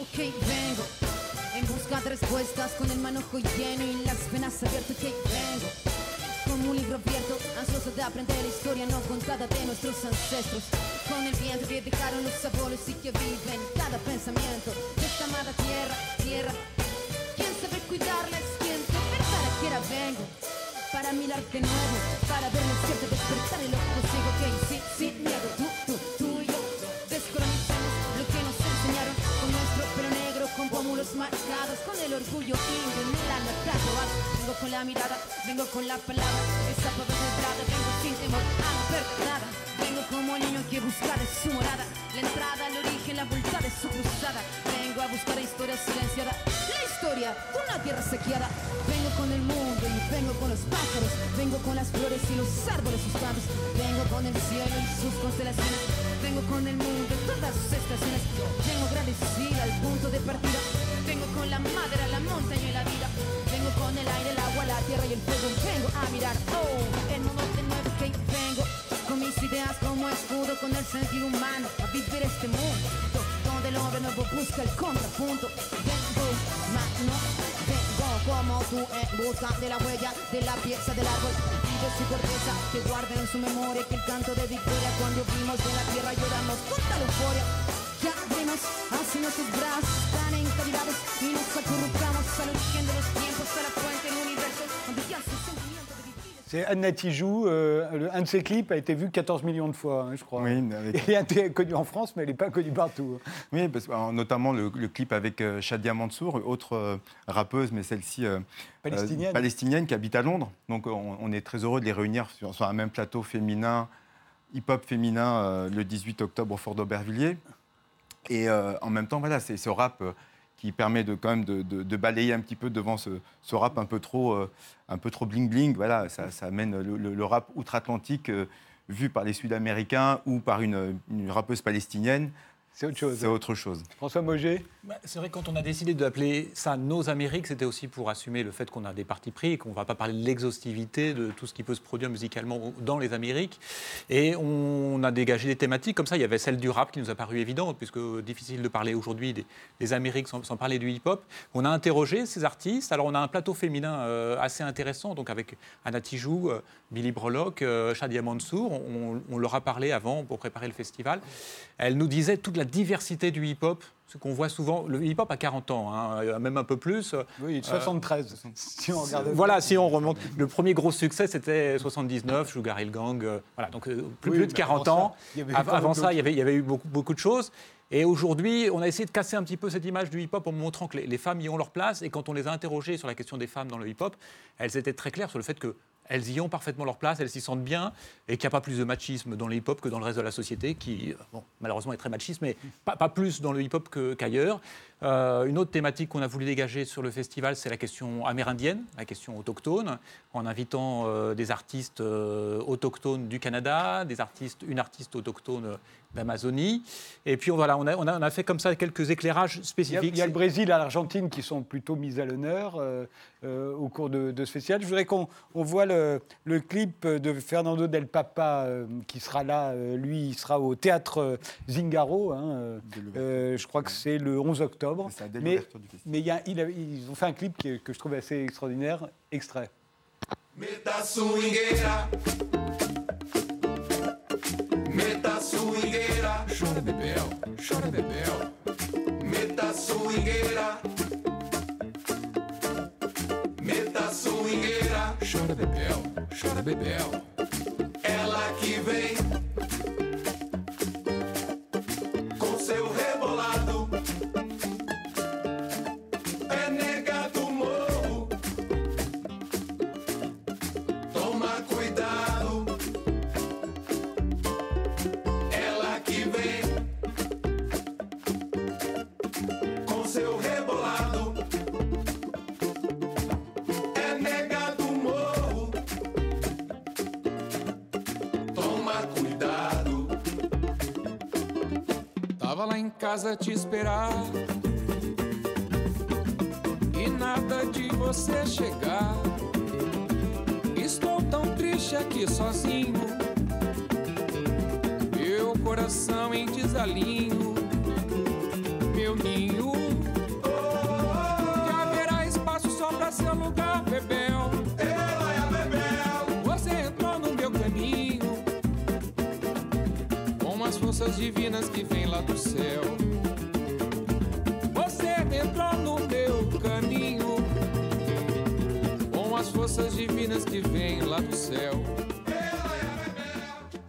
Ok, vengo en busca de respuestas con el manojo lleno y las penas abiertas. Ok, vengo como un libro abierto, ansioso de aprender la historia no contada de nuestros ancestros. Con el viento que dejaron los abuelos y que viven cada pensamiento de esta amada tierra, tierra. ¿Quién sabe cuidarles? ¿Quién de verdad quiera vengo? Para mirar de nuevo, para ver el cielo despertar y lo consigo. Ok, sí, marcados, con el orgullo indio en el alma. Vengo con la mirada, vengo con la palabra, esa pava entrada, vengo sin temor a no perder nada. Vengo como niño que busca de su morada, la entrada, el origen, la vuelta de su cruzada. Vengo a buscar la historia silenciada, la historia de una tierra sequeada. Vengo con el mundo y vengo con los pájaros, vengo con las flores y los árboles sus cantos, vengo con el cielo y sus constelaciones, vengo con el mundo y todas sus estaciones, vengo agradecida al punto de partida, vengo con la madera, la montaña busca el contrapunto, vengo, mano, vengo. Como tú en busca de la huella de la pieza del árbol. Vive su corteza que guarda en su memoria que el canto de victoria cuando vimos de la tierra lloramos. Con tal euforia que abrimos así nuestros brazos tan encalidados y nos acurrucamos al origen de los tiempos C'est Anna Tijoux. euh, un de ses clips a été vu 14 millions de fois, hein, je crois. Oui, mais avec- Il a été connu en France, mais il n'est pas connu partout. Oui, parce que, alors, notamment le, le clip avec euh, Shadia Mansour, autre euh, rappeuse, mais celle-ci euh, Palestinienne. euh, palestinienne qui habite à Londres. Donc on, on est très heureux de les réunir sur, sur un même plateau féminin, hip-hop féminin, le 18 octobre au Fort d'Aubervilliers. Et en même temps, voilà, c'est ce rap qui permet de quand même de, balayer un petit peu devant ce, rap un peu trop, euh, un peu trop bling bling. Voilà, ça, amène le, rap outre-Atlantique euh, vu par les Sud-Américains ou par une rappeuse palestinienne. C'est autre chose. C'est autre chose. François Moget Bah, C'est vrai que quand on a décidé d'appeler ça Nos Amériques, c'était aussi pour assumer le fait qu'on a des partis pris et qu'on ne va pas parler de l'exhaustivité de tout ce qui peut se produire musicalement dans les Amériques. Et on a dégagé des thématiques comme ça. Il y avait celle du rap qui nous a paru évidente, puisque difficile de parler aujourd'hui des, des Amériques sans, sans parler du hip-hop. On a interrogé ces artistes. Alors on a un plateau féminin euh, assez intéressant, donc avec Anna Tijoux, euh, Billy Brelock, euh, Shadia Mansour. On, on leur a parlé avant pour préparer le festival. Elle nous disait toute la diversité du hip-hop, ce qu'on voit souvent. Le hip-hop a 40 ans, hein, même un peu plus. Oui, 73. si on regarde. Voilà, si on remonte. Le premier gros succès, c'était 79, Sugar Hill Gang. euh, voilà, donc euh, plus, Oui, plus de mais 40 avant ans. ça, avant ça, il y avait, il y avait eu beaucoup, beaucoup de choses. Et aujourd'hui, on a essayé de casser un petit peu cette image du hip-hop en montrant que les, les femmes y ont leur place. Et quand on les a interrogées sur la question des femmes dans le hip-hop, elles étaient très claires sur le fait que elles y ont parfaitement leur place, elles s'y sentent bien, et qu'il n'y a pas plus de machisme dans le hip-hop que dans le reste de la société, qui, malheureusement, est très machiste, mais pas, plus dans le hip-hop qu'ailleurs. Euh, une autre thématique qu'on a voulu dégager sur le festival, c'est la question amérindienne, la question autochtone, en invitant euh, des artistes euh, autochtones du Canada, des artistes, une artiste autochtone d'Amazonie. Et puis voilà, on a, on, a, on a fait comme ça quelques éclairages Il y, a, spécifiques. il y a le Brésil et l'Argentine qui sont plutôt mis à l'honneur euh, euh, au cours de, de ce festival. Je voudrais qu'on on voit le, le clip de Fernando Del Papa euh, qui sera là. euh, lui, il sera au théâtre Zingaro. hein, je crois que c'est le 11 octobre. C'est ça, dès Mais, du mais il y a- il a- ils ont fait un clip qui est- que je trouve assez extraordinaire. Extrait. Swingueira. Chora bebel, chora bebel. Meta swingueira. Meta swingueira. Chora bebel, chora bebel. Ela que vem casa te esperar. E nada de você chegar. Estou tão triste aqui sozinho. Meu coração em desalinho. Meu ninho. Forças divinas que vêm lá do céu. Você entrou no meu caminho com as forças divinas que vêm lá do céu.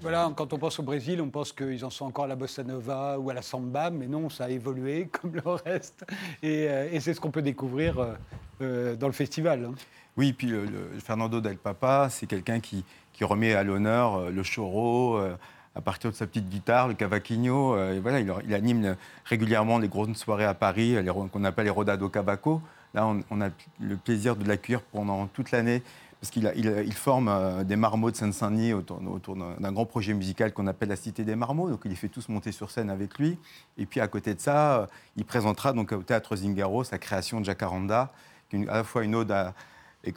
Voilà, quand on pense au Brésil, on pense qu'ils en sont encore à la bossa nova ou à la samba, mais non, ça a évolué comme le reste. Et, euh, et c'est ce qu'on peut découvrir euh, euh, dans le festival. hein. Oui, puis le, le Fernando Del Papa, c'est quelqu'un qui, qui remet à l'honneur le choro à partir de sa petite guitare, le cavaquinho. euh, voilà, il, anime régulièrement les grosses soirées à Paris, qu'on appelle les Rodado Cabaco. Là, on, a le plaisir de l'accueillir pendant toute l'année parce qu'il il forme euh, des marmots de Seine-Saint-Denis autour, d'un grand projet musical qu'on appelle la Cité des Marmots. Donc, il les fait tous monter sur scène avec lui. Et puis, à côté de ça, euh, il présentera donc au Théâtre Zingaro sa création de Jacaranda, qui est à la fois une ode à euh,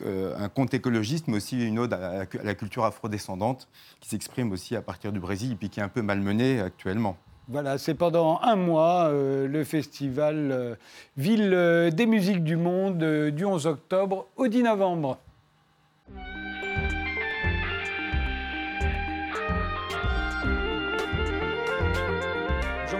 un conte écologiste, mais aussi une ode à la, culture afrodescendante, qui s'exprime aussi à partir du Brésil, et puis qui est un peu malmenée actuellement. Voilà, c'est pendant un mois euh, le festival euh, Ville euh, des musiques du monde euh, du 11 octobre au 10 novembre.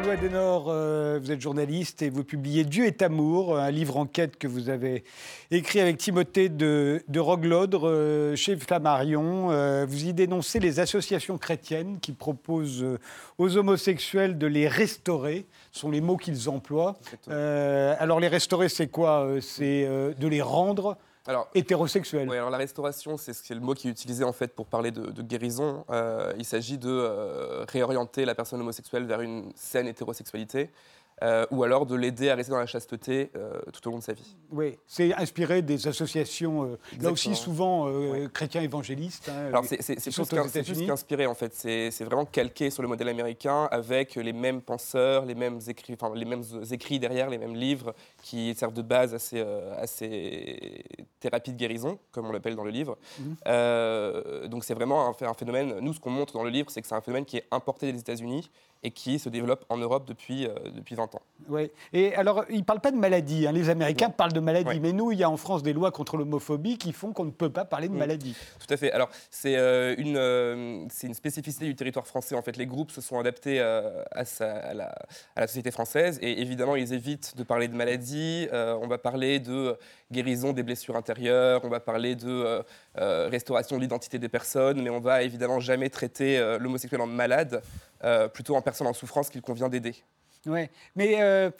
Jean-Louis Adenor, euh, vous êtes journaliste et vous publiez Dieu est amour, un livre enquête que vous avez écrit avec Timothée de, de Roglodre euh, chez Flammarion. Euh, vous y dénoncez les associations chrétiennes qui proposent euh, aux homosexuels de les restaurer, ce sont les mots qu'ils emploient. Euh, alors les restaurer, c'est quoi? Euh, C'est euh, de les rendre Alors, hétérosexuels. Oui, alors la restauration, c'est ce le mot qui est utilisé en fait pour parler de, de guérison. Euh, il s'agit de euh, réorienter la personne homosexuelle vers une saine hétérosexualité, euh, ou alors de l'aider à rester dans la chasteté euh, tout au long de sa vie. Oui, c'est inspiré des associations, euh, là aussi souvent euh, Ouais. chrétiens évangélistes. hein, Alors c'est plus qu'inspiré en fait. C'est vraiment calqué sur le modèle américain avec les mêmes penseurs, les mêmes écrits, enfin, les mêmes écrits derrière, les mêmes livres qui servent de base à ces, à ces thérapies de guérison, comme on l'appelle dans le livre. Mhm. Donc c'est vraiment un, un phénomène. Nous, ce qu'on montre dans le livre, c'est que c'est un phénomène qui est importé des États-Unis et qui se développe en Europe depuis, euh, depuis 20 ans. Ouais. Et alors, ils ne parlent pas de maladie. hein. Les Américains Non. parlent de maladie. Mais nous, il y a en France des lois contre l'homophobie qui font qu'on ne peut pas parler de Mm. maladie. Tout à fait. Alors, c'est euh, une, euh, une spécificité du territoire français. En fait, les groupes se sont adaptés euh, à, sa- à la, à la société française et évidemment, ils évitent de parler de maladies. Euh, on va parler de guérison des blessures intérieures, on va parler de restauration de l'identité des personnes, mais on va évidemment jamais traiter l'homosexuel en malade, plutôt en personne en souffrance qu'il convient d'aider. Ouais. Mais euh,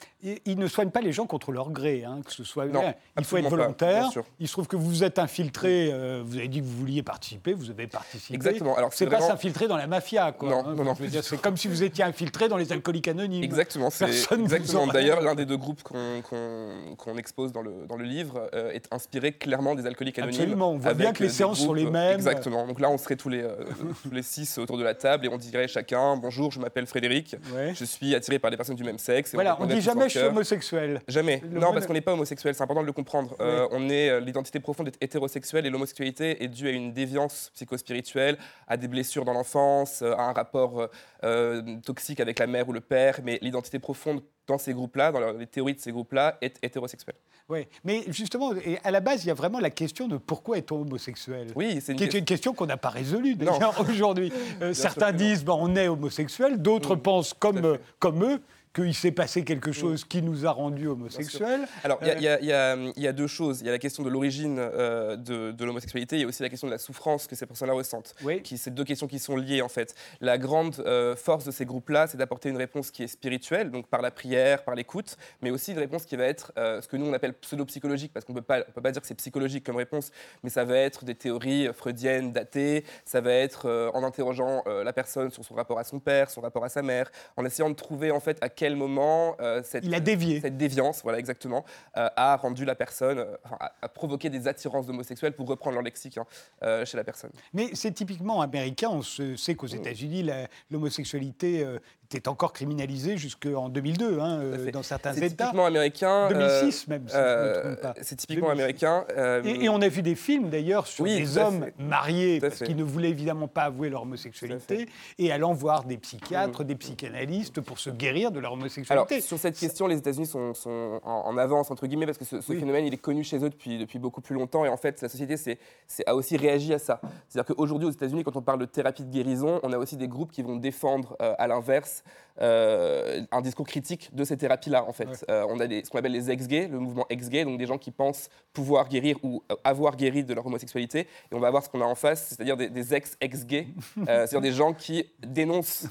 ils ne soignent pas les gens contre leur gré, hein, que ce soit. Non, il faut être pas, volontaire. il se trouve que vous vous êtes infiltré. euh, vous avez dit que vous vouliez participer. Vous avez participé. Exactement. Alors, C'est c'est pas vraiment- s'infiltrer dans la mafia, quoi. Non, hein. non, non, C'est comme si vous étiez infiltré dans les alcooliques anonymes. Exactement, c'est Personne exactement. D'ailleurs, l'un des deux groupes qu'on qu'on- qu'on expose dans le, dans le livre euh, est inspiré clairement des alcooliques anonymes. Absolument, on voit bien que les séances sont les mêmes. Exactement. Donc là, on serait tous les, tous les six autour de la table et on dirait chacun Bonjour, je m'appelle Frédéric, Ouais. je suis attiré par des personnes du même sexe. et Voilà, on reconnaît dit jamais je suis homosexuel. Jamais. Le non, parce qu'on n'est pas homosexuel, c'est important de le comprendre. Euh, on est, euh, l'identité profonde est hétérosexuelle et l'homosexualité est due à une déviance psychospirituelle, à des blessures dans l'enfance, euh, à un rapport euh, toxique avec la mère ou le père. Mais l'identité profonde dans ces groupes-là, dans les théories de ces groupes-là, est hétérosexuelle. Ouais. Mais justement, à la base, il y a vraiment la question de pourquoi est-on homosexuel? Oui, c'est une qui est question- une question qu'on n'a pas résolue d'ailleurs aujourd'hui. Euh, certains disent ben, on est homosexuel, d'autres pensent comme, euh, comme eux qu'il s'est passé quelque chose qui nous a rendus homosexuels. Alors, il y a- y, y y deux choses. Il y a la question de l'origine euh, de, de l'homosexualité, il y a aussi la question de la souffrance que ces personnes-là ressentent. Oui. Qui, c'est deux questions qui sont liées en fait. La grande euh, force de ces groupes-là, c'est d'apporter une réponse qui est spirituelle, donc par la prière, par l'écoute, mais aussi une réponse qui va être euh, ce que nous on appelle pseudo-psychologique, parce qu'on on peut pas dire que c'est psychologique comme réponse, mais ça va être des théories freudiennes datées, ça va être en interrogeant la personne sur son rapport à son père, son rapport à sa mère, en essayant de trouver en fait à quel moment euh, cette, Il a dévié. cette déviance, voilà exactement, euh, a rendu la personne, euh, enfin, a, a provoqué des attirances d'homosexuels pour reprendre leur lexique hein, euh, chez la personne. Mais c'est typiquement américain. On sait qu'aux Mm. États-Unis, l'homosexualité euh, était encore criminalisée jusqu'en 2002 hein, euh, dans certains C'est États. typiquement américain. 2006 même, si je ne me euh, trompe pas. C'est typiquement 2006. américain. euh, Et, et on a vu des films d'ailleurs sur Oui, des hommes fait. mariés parce qu'ils ne voulaient évidemment pas avouer leur homosexualité et allant voir des psychiatres, Mm. des psychanalystes pour se guérir de leur Alors, homosexualité. sur cette question, les États-Unis sont, sont en, en avance, entre guillemets, parce que ce, ce Oui. phénomène, il est connu chez eux depuis, depuis beaucoup plus longtemps. Et en fait, la société c'est, c'est- a aussi réagi à ça. C'est-à-dire qu'aujourd'hui, aux États-Unis, quand on parle de thérapie de guérison, on a aussi des groupes qui vont défendre, euh, à l'inverse, euh, un discours critique de ces thérapies-là, en fait. Ouais. Euh, on a des, ce qu'on appelle les ex-gays, le mouvement ex-gay, donc des gens qui pensent pouvoir guérir ou euh, avoir guéri de leur homosexualité. Et on va voir ce qu'on a en face, c'est-à-dire des, des ex-ex-gays, c'est-à-dire des gens qui dénoncent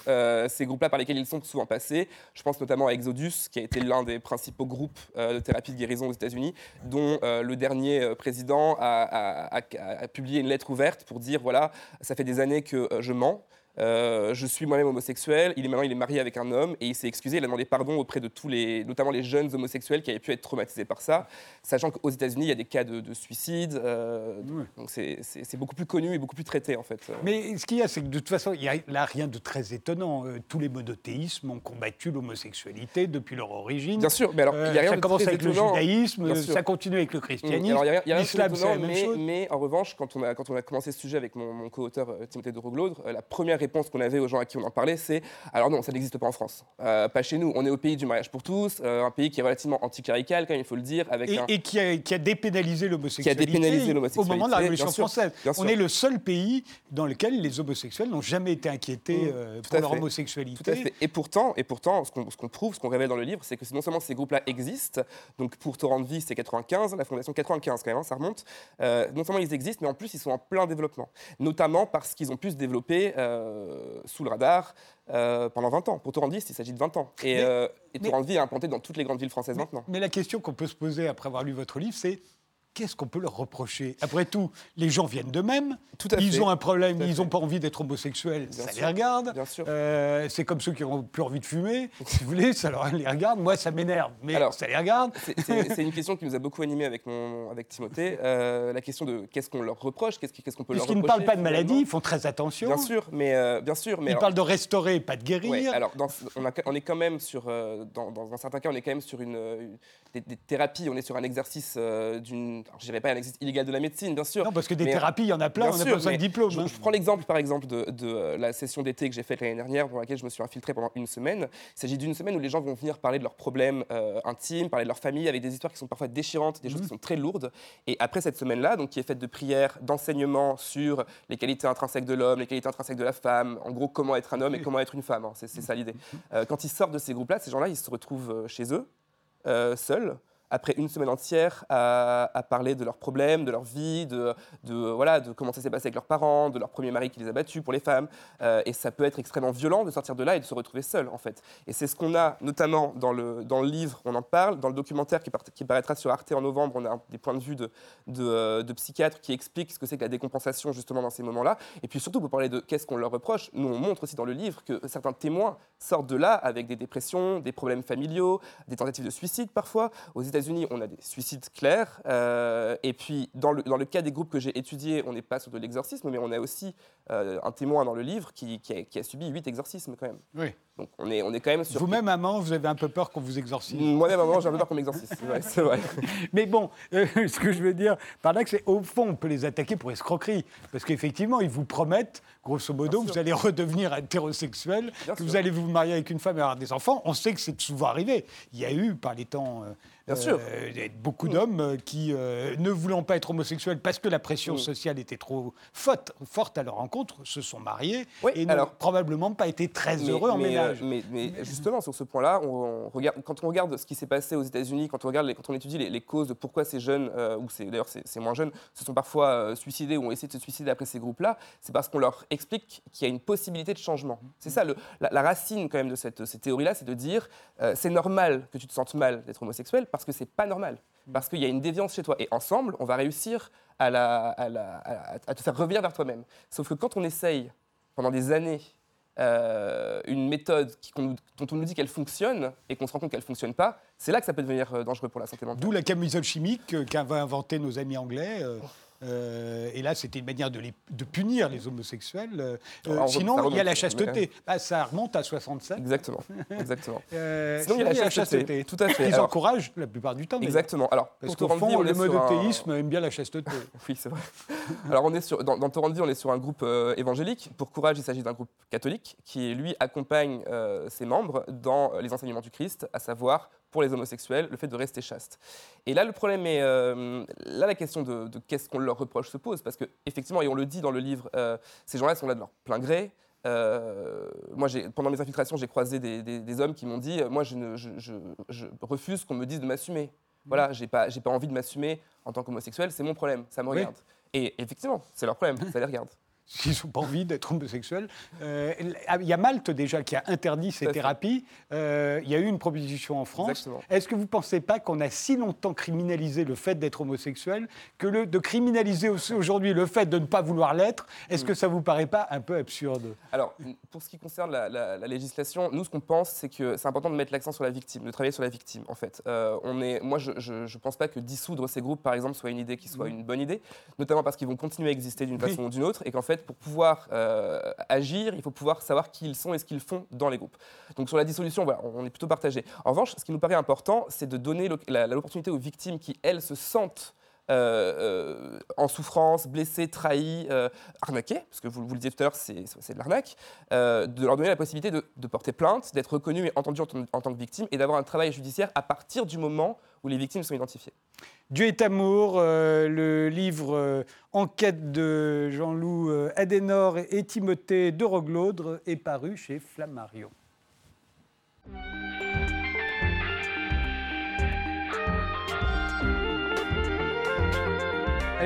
ces groupes-là par lesquels ils sont souvent passés. Je pense notamment à Exodus, qui a été l'un des principaux groupes de thérapie de guérison aux États-Unis, dont le dernier président a, a- a- a publié une lettre ouverte pour dire voilà, ça fait des années que je mens. Euh, je suis moi-même homosexuel, il est maintenant il est marié avec un homme et il s'est excusé, il a demandé pardon auprès de tous les, notamment les jeunes homosexuels qui avaient pu être traumatisés par ça, sachant qu'aux États-Unis il y a des cas de, de suicide, euh, Ouais. donc c'est- beaucoup plus connu et beaucoup plus traité en fait. Mais ce qu'il y a, c'est que de toute façon, il n'y a là rien de très étonnant. Euh, tous les monothéismes ont combattu l'homosexualité depuis leur origine. Bien sûr, mais alors il y a rien ça de commence très avec le judaïsme, ça continue avec le Mm. christianisme. Alors, il y a il y rien la même mais, chose. mais en revanche, quand on a, quand on a commencé ce sujet avec mon, mon co-auteur Timothée de Roglaude, euh, la première réponse qu'on avait aux gens à qui on en parlait, c'est alors non, ça n'existe pas en France. Euh, pas chez nous. On est au pays du mariage pour tous, euh, un pays qui est relativement anticlérical, quand même, il faut le dire, avec Et, un. et qui, a, qui a dépénalisé l'homosexualité au moment de la Révolution bien sûr, française. bien On est le seul pays dans lequel les homosexuels n'ont jamais été inquiétés Mm, euh, pour leur fait. homosexualité. Tout à fait. Et pourtant, et pourtant ce qu'on ce qu'on prouve, ce qu'on révèle dans le livre, c'est que non seulement ces groupes-là existent, donc pour Torrent de Vie, c'est 95, la fondation 95 quand même, hein, ça remonte, euh, non seulement ils existent, mais en plus ils sont en plein développement. Notamment parce qu'ils ont pu se développer euh, sous le radar euh, pendant 20 ans. Pour Vie, il s'agit de 20 ans. Et, Mais- euh, et Vie est implanté dans toutes les grandes villes françaises Mais, maintenant. mais la question qu'on peut se poser après avoir lu votre livre, c'est qu'est-ce qu'on peut leur reprocher Après tout, les gens viennent d'eux-mêmes. Ils fait. ont un problème, ils n'ont pas envie d'être homosexuels, Bien ça sûr. les regarde. Euh, c'est comme ceux qui n'ont plus envie de fumer. Si vous voulez, ça leur, les regarde. Moi, ça m'énerve, mais Alors, ça les regarde. C'est- une question qui nous a beaucoup animés avec, mon, avec Timothée. Euh, la question de qu'est-ce qu'on leur reproche, qu'est-ce qu'on peut leur Puisqu'ils reprocher. ne parlent pas de maladie, ils font très attention. Bien sûr, mais euh, bien sûr, mais Ils alors- parlent de restaurer, pas de guérir. Ouais, alors dans on, a- on est quand même sur, dans, dans un certain cas, on est quand même sur une, une- des, des thérapies, on est sur un exercice d'une, alors, je dirais pas un exercice illégal de la médecine, bien sûr. non, parce que des mais- thérapies, il y en a plein, on n'a pas besoin de diplôme. Je, hein. je prends l'exemple, par exemple, de, de, euh, la session d'été que j'ai faite l'année dernière, pour laquelle je me suis infiltré pendant une semaine. Il s'agit d'une semaine où les gens vont venir parler de leurs problèmes euh, intimes, parler de leur famille, avec des histoires qui sont parfois déchirantes, des choses Mhm. qui sont très lourdes. Et après cette semaine-là, donc qui est faite de prières, d'enseignements sur les qualités intrinsèques de l'homme, les qualités intrinsèques de la femme, en gros comment être un homme et comment être une femme. hein. c'est ça l'idée. Euh, quand ils sortent de ces groupes-là, ces gens-là, ils se retrouvent chez eux, euh, seuls après une semaine entière à, parler de leurs problèmes, de leur vie, de, voilà, de comment ça s'est passé avec leurs parents, de leur premier mari qui les a battus pour les femmes. Euh, et ça peut être extrêmement violent de sortir de là et de se retrouver seul, en fait. Et c'est ce qu'on a notamment dans le, dans le livre, on en parle, dans le documentaire qui, part- qui paraîtra sur Arte en novembre, on a des points de vue de, de, psychiatres qui expliquent ce que c'est que la décompensation justement dans ces moments-là. Et puis surtout, pour parler de qu'est-ce qu'on leur reproche, nous on montre aussi dans le livre que certains témoins sortent de là avec des dépressions, des problèmes familiaux, des tentatives de suicide parfois. Aux États-Unis, on a des suicides clairs. euh, et puis, dans le, dans le cas des groupes que j'ai étudiés, on n'est pas sur de l'exorcisme, mais on a aussi euh, un témoin dans le livre qui, qui a, qui a subi huit exorcismes quand même. Oui. Donc, on est, on est quand même sur. Vous-même, amant, vous avez un peu peur qu'on vous exorcise. Moi-même, à un moment, j'ai un peu peur qu'on m'exorcise. Vrai, c'est vrai. Mais bon, euh, ce que je veux dire par là, c'est au fond, on peut les attaquer pour escroquerie. Parce qu'effectivement, ils vous promettent, grosso modo, que vous allez redevenir hétérosexuel, Bien que sûr. vous allez vous marier avec une femme et avoir des enfants. On sait que c'est souvent arrivé. Il y a eu, par les temps. euh, Bien sûr. euh, beaucoup d'hommes euh, qui, ne voulant pas être homosexuels parce que la pression Mm. sociale était trop forte, à leur se sont mariés Oui, et n'ont probablement pas été très Mais- heureux en mais, euh, ménage. mais, mais justement, sur ce point-là, on, on regarde, quand on regarde ce qui s'est passé aux États-Unis, quand on regarde, les- quand on étudie les, les causes de pourquoi ces jeunes, euh, ou d'ailleurs c'est moins jeunes, se sont parfois euh, suicidés ou ont essayé de se suicider après ces groupes-là, c'est parce qu'on leur explique qu'il y a une possibilité de changement. C'est ça, le- la, la racine quand même de cette, cette théorie-là, c'est de dire euh, c'est normal que tu te sentes mal d'être homosexuel parce que c'est pas normal, parce qu'il y a une déviance chez toi. Et ensemble, on va réussir à, te faire revenir vers toi-même. Sauf que quand on essaye pendant des années euh, une méthode dont on nous dit qu'elle fonctionne et qu'on se rend compte qu'elle ne fonctionne pas, c'est là que ça peut devenir euh, dangereux pour la santé mentale. D'où la camisole chimique euh, qu'avaient inventé nos amis anglais. Euh, et là, c'était une manière de, les- de punir les homosexuels. euh, sinon, il y a la chasteté. Ça remonte à 67. Exactement, exactement. Euh, Sinon, il y a la chasteté. Tout à fait. Ils Alors- encouragent la plupart du temps. Exactement. Alors, Parce qu'au fond, on le sur un- monothéisme aime bien la chasteté. Oui, c'est vrai. Alors, on est sur, dans, dans Torrent de Vie, on est sur un groupe euh, évangélique. Pour Courage, il s'agit d'un groupe catholique qui, lui, accompagne ses membres dans les enseignements du Christ, à savoir, pour les homosexuels, le fait de rester chaste. Et là, le problème est. euh, là, la question de, de qu'est-ce qu'on leur reproche se pose. Parce que, effectivement, et on le dit dans le livre, euh, ces gens-là sont là de leur plein gré. Euh, moi, pendant mes infiltrations, j'ai croisé des, des- des hommes qui m'ont dit Moi, je, ne- je- je- je refuse qu'on me dise de m'assumer. Voilà, j'ai pas, pas envie de m'assumer en tant qu'homosexuel, c'est mon problème, ça me Oui. regarde. Et effectivement, c'est leur problème, ça les regarde. S'ils n'ont pas envie d'être homosexuels. Euh, Il y a Malte déjà qui a interdit ces thérapies. Euh, Il y a eu une proposition en France. Est-ce que vous ne pensez pas qu'on a si longtemps criminalisé le fait d'être homosexuel que le, de criminaliser aujourd'hui le fait de ne pas vouloir l'être, est-ce que ça vous paraît pas un peu absurde? Alors, pour ce qui concerne la, la- la législation, nous, ce qu'on pense, c'est que c'est important de mettre l'accent sur la victime, de travailler sur la victime, en fait. Euh, on est, moi, je ne pense pas que dissoudre ces groupes, par exemple, soit une idée qui soit une bonne idée, notamment parce qu'ils vont continuer à exister d'une Oui. façon ou d'une autre, et qu'en fait, pour pouvoir euh, agir, il faut pouvoir savoir qui ils sont et ce qu'ils font dans les groupes. Donc, sur la dissolution, on est plutôt partagé. En revanche, ce qui nous paraît important, c'est de donner l'opportunité aux victimes qui, elles, se sentent euh, euh, en souffrance, blessées, trahies, euh, arnaquées, parce que vous, le disiez tout à l'heure, c'est de l'arnaque, euh, de leur donner la possibilité de, porter plainte, d'être reconnues et entendues en, tant- en tant que victimes et d'avoir un travail judiciaire à partir du moment où les victimes sont identifiées. Dieu est amour, le livre Enquête de Jean-Loup Adenor et Timothée de Roglaudre est paru chez Flammarion.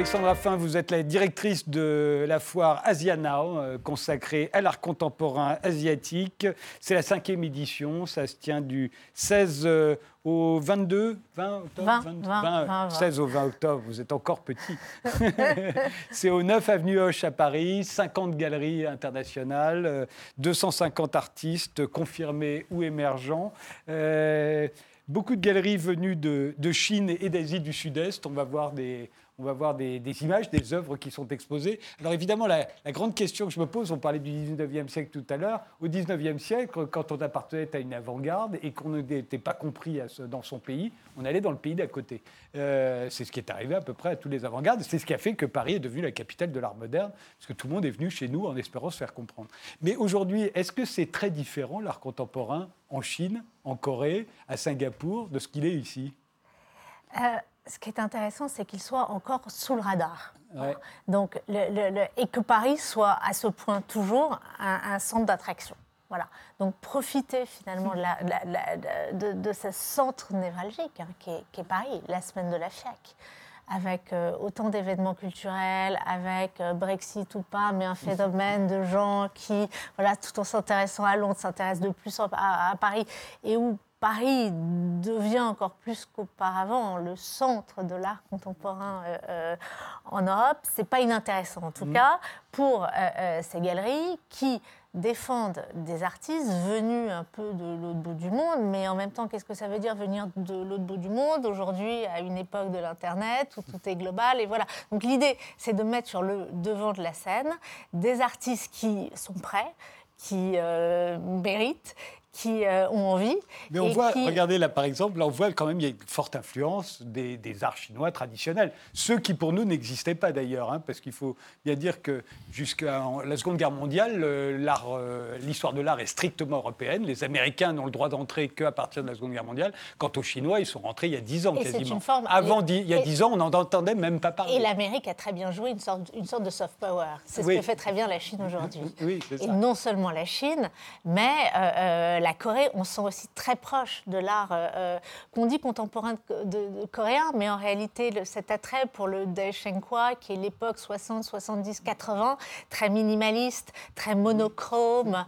Alexandra Fin, vous êtes la directrice de la foire Asia Now, euh, consacrée à l'art contemporain asiatique. C'est la cinquième édition, ça se tient du 16 euh, au 22, 20 octobre? 20, 20, 20, 20, 20. 16 au 20 octobre, vous êtes encore petit. C'est au 9 avenue Hoche à Paris, 50 galeries internationales, euh, 250 artistes confirmés ou émergents. Euh, beaucoup de galeries venues de, de Chine et d'Asie du Sud-Est. On va voir des. On va voir des, images, des œuvres qui sont exposées. Alors évidemment, la, grande question que je me pose, on parlait du 19e siècle tout à l'heure, au 19e siècle, quand on appartenait à une avant-garde et qu'on n'était pas compris dans son pays, on allait dans le pays d'à côté. Euh, c'est ce qui est arrivé à peu près à tous les avant-gardes. C'est ce qui a fait que Paris est devenu la capitale de l'art moderne, parce que tout le monde est venu chez nous en espérant se faire comprendre. Mais aujourd'hui, est-ce que c'est très différent l'art contemporain en Chine, en Corée, à Singapour, de ce qu'il est ici? Euh, ce qui est intéressant, c'est qu'il soit encore sous le radar. Ouais. Donc, le- le- le- et que Paris soit à ce point toujours un, un centre d'attraction. Voilà. Donc, profiter finalement de, la- la- la- de- de ce centre névralgique hein, qui, est, Paris, la semaine de la FIAC, avec euh, autant d'événements culturels, avec euh, Brexit ou pas, mais un phénomène de gens qui, voilà, tout en s'intéressant à Londres, s'intéressent de plus à, à Paris, et où Paris devient encore plus qu'auparavant le centre de l'art contemporain euh, euh, en Europe, c'est pas inintéressant en tout cas pour euh, euh, ces galeries qui défendent des artistes venus un peu de l'autre bout du monde, mais en même temps, qu'est-ce que ça veut dire venir de l'autre bout du monde aujourd'hui, à une époque de l'Internet où tout est global Et voilà. Donc l'idée, c'est de mettre sur le devant de la scène des artistes qui sont prêts, qui euh, méritent, qui euh, ont envie. Mais on voit, qui- regardez là par exemple, là on voit quand même il y a une forte influence des, des arts chinois traditionnels. Ceux qui pour nous n'existaient pas d'ailleurs, hein, parce qu'il faut bien dire que jusqu'à la Seconde Guerre mondiale, euh, l'art, euh, l'histoire de l'art est strictement européenne. Les Américains n'ont le droit d'entrer qu'à partir de la Seconde Guerre mondiale. Quant aux Chinois, ils sont rentrés il y a 10 ans Et c'est quasiment. une forme- Avant dix- il y a 10 ans, on n'en entendait même pas parler. Et l'Amérique a très bien joué une sorte, une sorte de soft power. C'est Oui. ce que fait très bien la Chine aujourd'hui. Oui, c'est Et non seulement la Chine, mais euh, la Corée, on se sent aussi très proche de l'art euh, euh, qu'on dit contemporain de, de- de coréen, mais en réalité, le- cet attrait pour le Daeshenkwa, qui est l'époque 60, 70, 80, très minimaliste, très monochrome,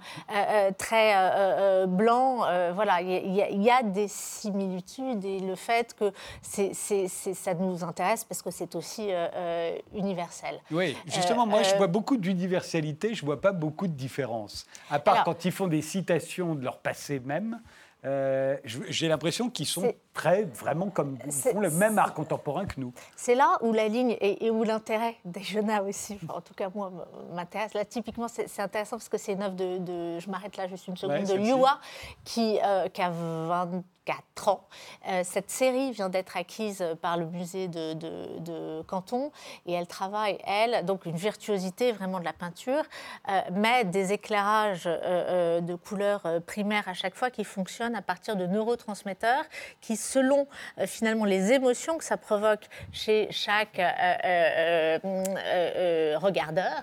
très blanc, voilà, il y, a- y y des similitudes et le fait que ça nous intéresse parce que c'est aussi euh, universel. Oui, justement, moi, je vois beaucoup d'universalité, je vois pas beaucoup de différences. À part Alors- quand ils font des citations de leur passé même, euh, j'ai l'impression qu'ils sont très, vraiment comme, ils font le même art contemporain que nous. C'est là où la ligne et, et où l'intérêt des jeunes aussi, enfin, en tout cas moi, m'intéresse. Là, typiquement, c'est intéressant parce que c'est une œuvre de, de- je m'arrête là juste une seconde, Ouais, de celle-ci. Liu Hua, qui, euh, qui a 24 ans. Euh, cette série vient d'être acquise par le musée de, de- de Canton et elle travaille, elle, donc une virtuosité vraiment de la peinture, euh, mais des éclairages euh, euh, de couleurs primaires à chaque fois qui fonctionnent à partir de neurotransmetteurs qui, selon euh, finalement les émotions que ça provoque chez chaque euh, euh, regardeur,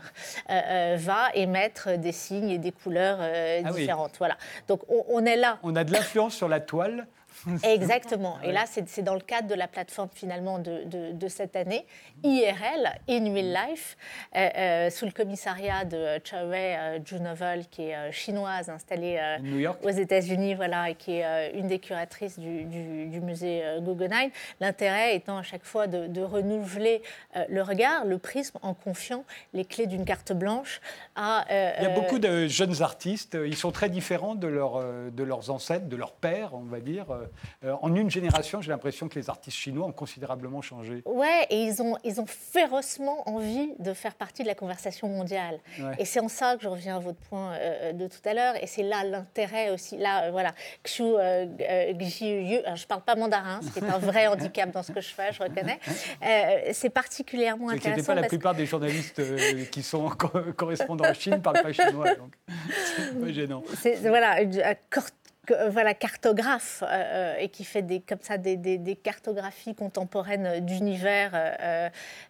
va émettre des signes et des couleurs Ah oui. différentes. Voilà. Donc on, on est là. On a de l'influence sur la toile Exactement. Et là, c'est dans le cadre de la plateforme finalement de, de- de cette année, IRL, In Real Life, euh, euh, sous le commissariat de Chao Wei euh, Junovel, qui est euh, chinoise, installée New York. aux États-Unis, voilà, et qui est une des curatrices du, du- du musée Guggenheim. L'intérêt étant à chaque fois de, de renouveler le regard, le prisme, en confiant les clés d'une carte blanche à. Il y a beaucoup de jeunes artistes, ils sont très différents de, leur, de leurs ancêtres, de leurs pères, on va dire. Euh, En une génération, j'ai l'impression que les artistes chinois ont considérablement changé. Ouais, et ils ont, ils ont férocement envie de faire partie de la conversation mondiale. Ouais. Et c'est en ça que je reviens à votre point euh, de tout à l'heure. Et c'est là l'intérêt aussi. Là, euh, voilà, Xu euh, euh, alors je ne parle pas mandarin, ce qui est un vrai handicap dans ce que je fais, je reconnais. Euh, c'est particulièrement intéressant. inquiétez pas, la plupart des journalistes euh, qui sont co- correspondants en Chine ne parlent pas chinois, donc c'est pas gênant. c'est voilà, un cor- que- euh, voilà, cartographe euh, euh, et qui fait des, comme ça des, des- des cartographies contemporaines d'univers euh,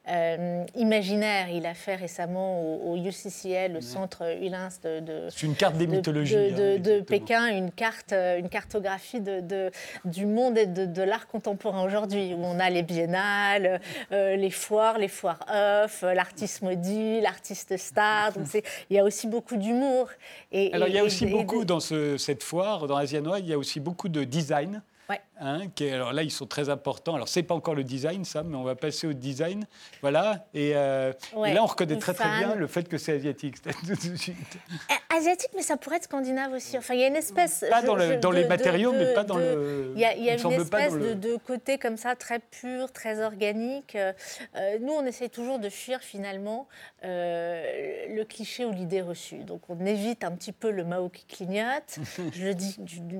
euh, imaginaires. Il a fait récemment au, au UCCL, le centre Ullins de, de, C'est une carte des de- mythologies. de, hein, de-. Pékin, une carte, euh, une cartographie de, du monde et de, de l'art contemporain aujourd'hui, où on a les biennales, euh, les foires, les foires off, euh, l'artiste maudit, l'artiste star. Donc il y a aussi beaucoup d'humour. Et, Alors, il y a aussi et- beaucoup dans ce- cette foire, dans Il y a aussi beaucoup de design. Ouais. hein, qui est- alors là, ils sont très importants. Alors, c'est pas encore le design, ça, mais on va passer au design. Voilà. Et, euh, et là, on reconnaît très, très bien le fait que c'est asiatique. de Asiatique, mais ça pourrait être scandinave aussi. Enfin, il y a une espèce. Pas je- dans, le- je- dans les de- matériaux, de- mais pas de- dans le. Il y a, y une espèce de, de côté comme ça, très pur, très organique. Euh, nous, on essaie toujours de fuir finalement euh, le cliché ou l'idée reçue. Donc, on évite un petit peu le Mao qui clignote. Je le dis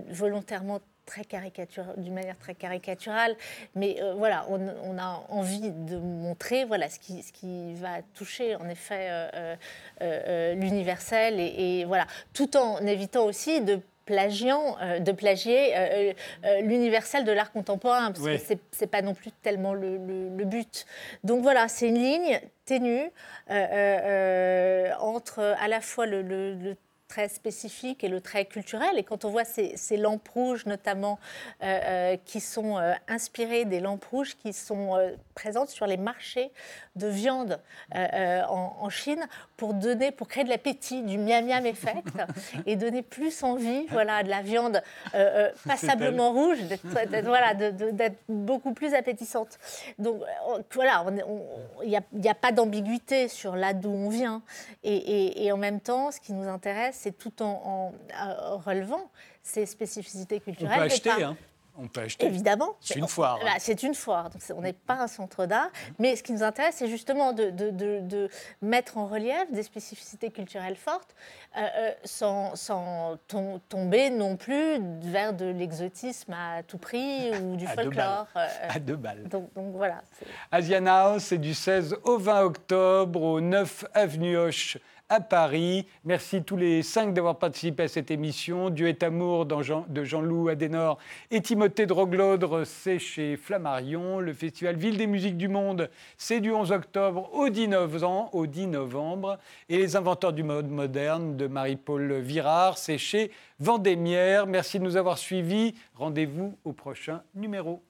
volontairement très d'une manière très caricaturale, mais euh, voilà, on, on a envie de montrer voilà ce qui, ce qui va toucher en effet euh, euh, l'universel et, et voilà, tout en évitant aussi de plagiant, de plagier l'universel de l'art contemporain, parce Oui. que c'est- pas non plus tellement le, le- le but. Donc voilà, c'est une ligne ténue entre à la fois le, le- trait spécifique et le trait culturel. Et quand on voit ces, ces lampes rouges, notamment, euh, euh, qui sont euh, inspirées des lampes rouges qui sont euh, présentes sur les marchés de viande en, en Chine pour donner, pour créer de l'appétit, du miam miam effect et donner plus envie, voilà, de la viande passablement rouge, d'être, voilà, beaucoup plus appétissante. Donc on- voilà, il n'y a, pas d'ambiguïté sur là d'où on vient. Et, et- et en même temps, ce qui nous intéresse, c'est tout en, en, euh, relevant ces spécificités On culturelles. peut mais acheter, pas- hein. On peut acheter. Évidemment. C'est une foire, hein. Bah, c'est une foire. Donc on n'est pas un centre d'art. Mais ce qui nous intéresse, c'est justement de, de- de- de mettre en relief des spécificités culturelles fortes euh, euh, sans, sans tom- tomber non plus vers de l'exotisme à tout prix ou du À deux folklore. euh, euh. À deux balles. donc, donc voilà. c'est- Asian House, c'est du 16 au 20 octobre au 9 avenue Hoche à Paris. Merci tous les cinq d'avoir participé à cette émission. Dieu est amour de Jean-Loup Adenor et Timothée de Roglodre, c'est chez Flammarion. Le festival Ville des musiques du monde, c'est du 11 octobre au 10 novembre. Au 10 novembre. Et les inventeurs du mode moderne de Marie-Paul Virard, c'est chez Vendémiaire. Merci de nous avoir suivis. Rendez-vous au prochain numéro.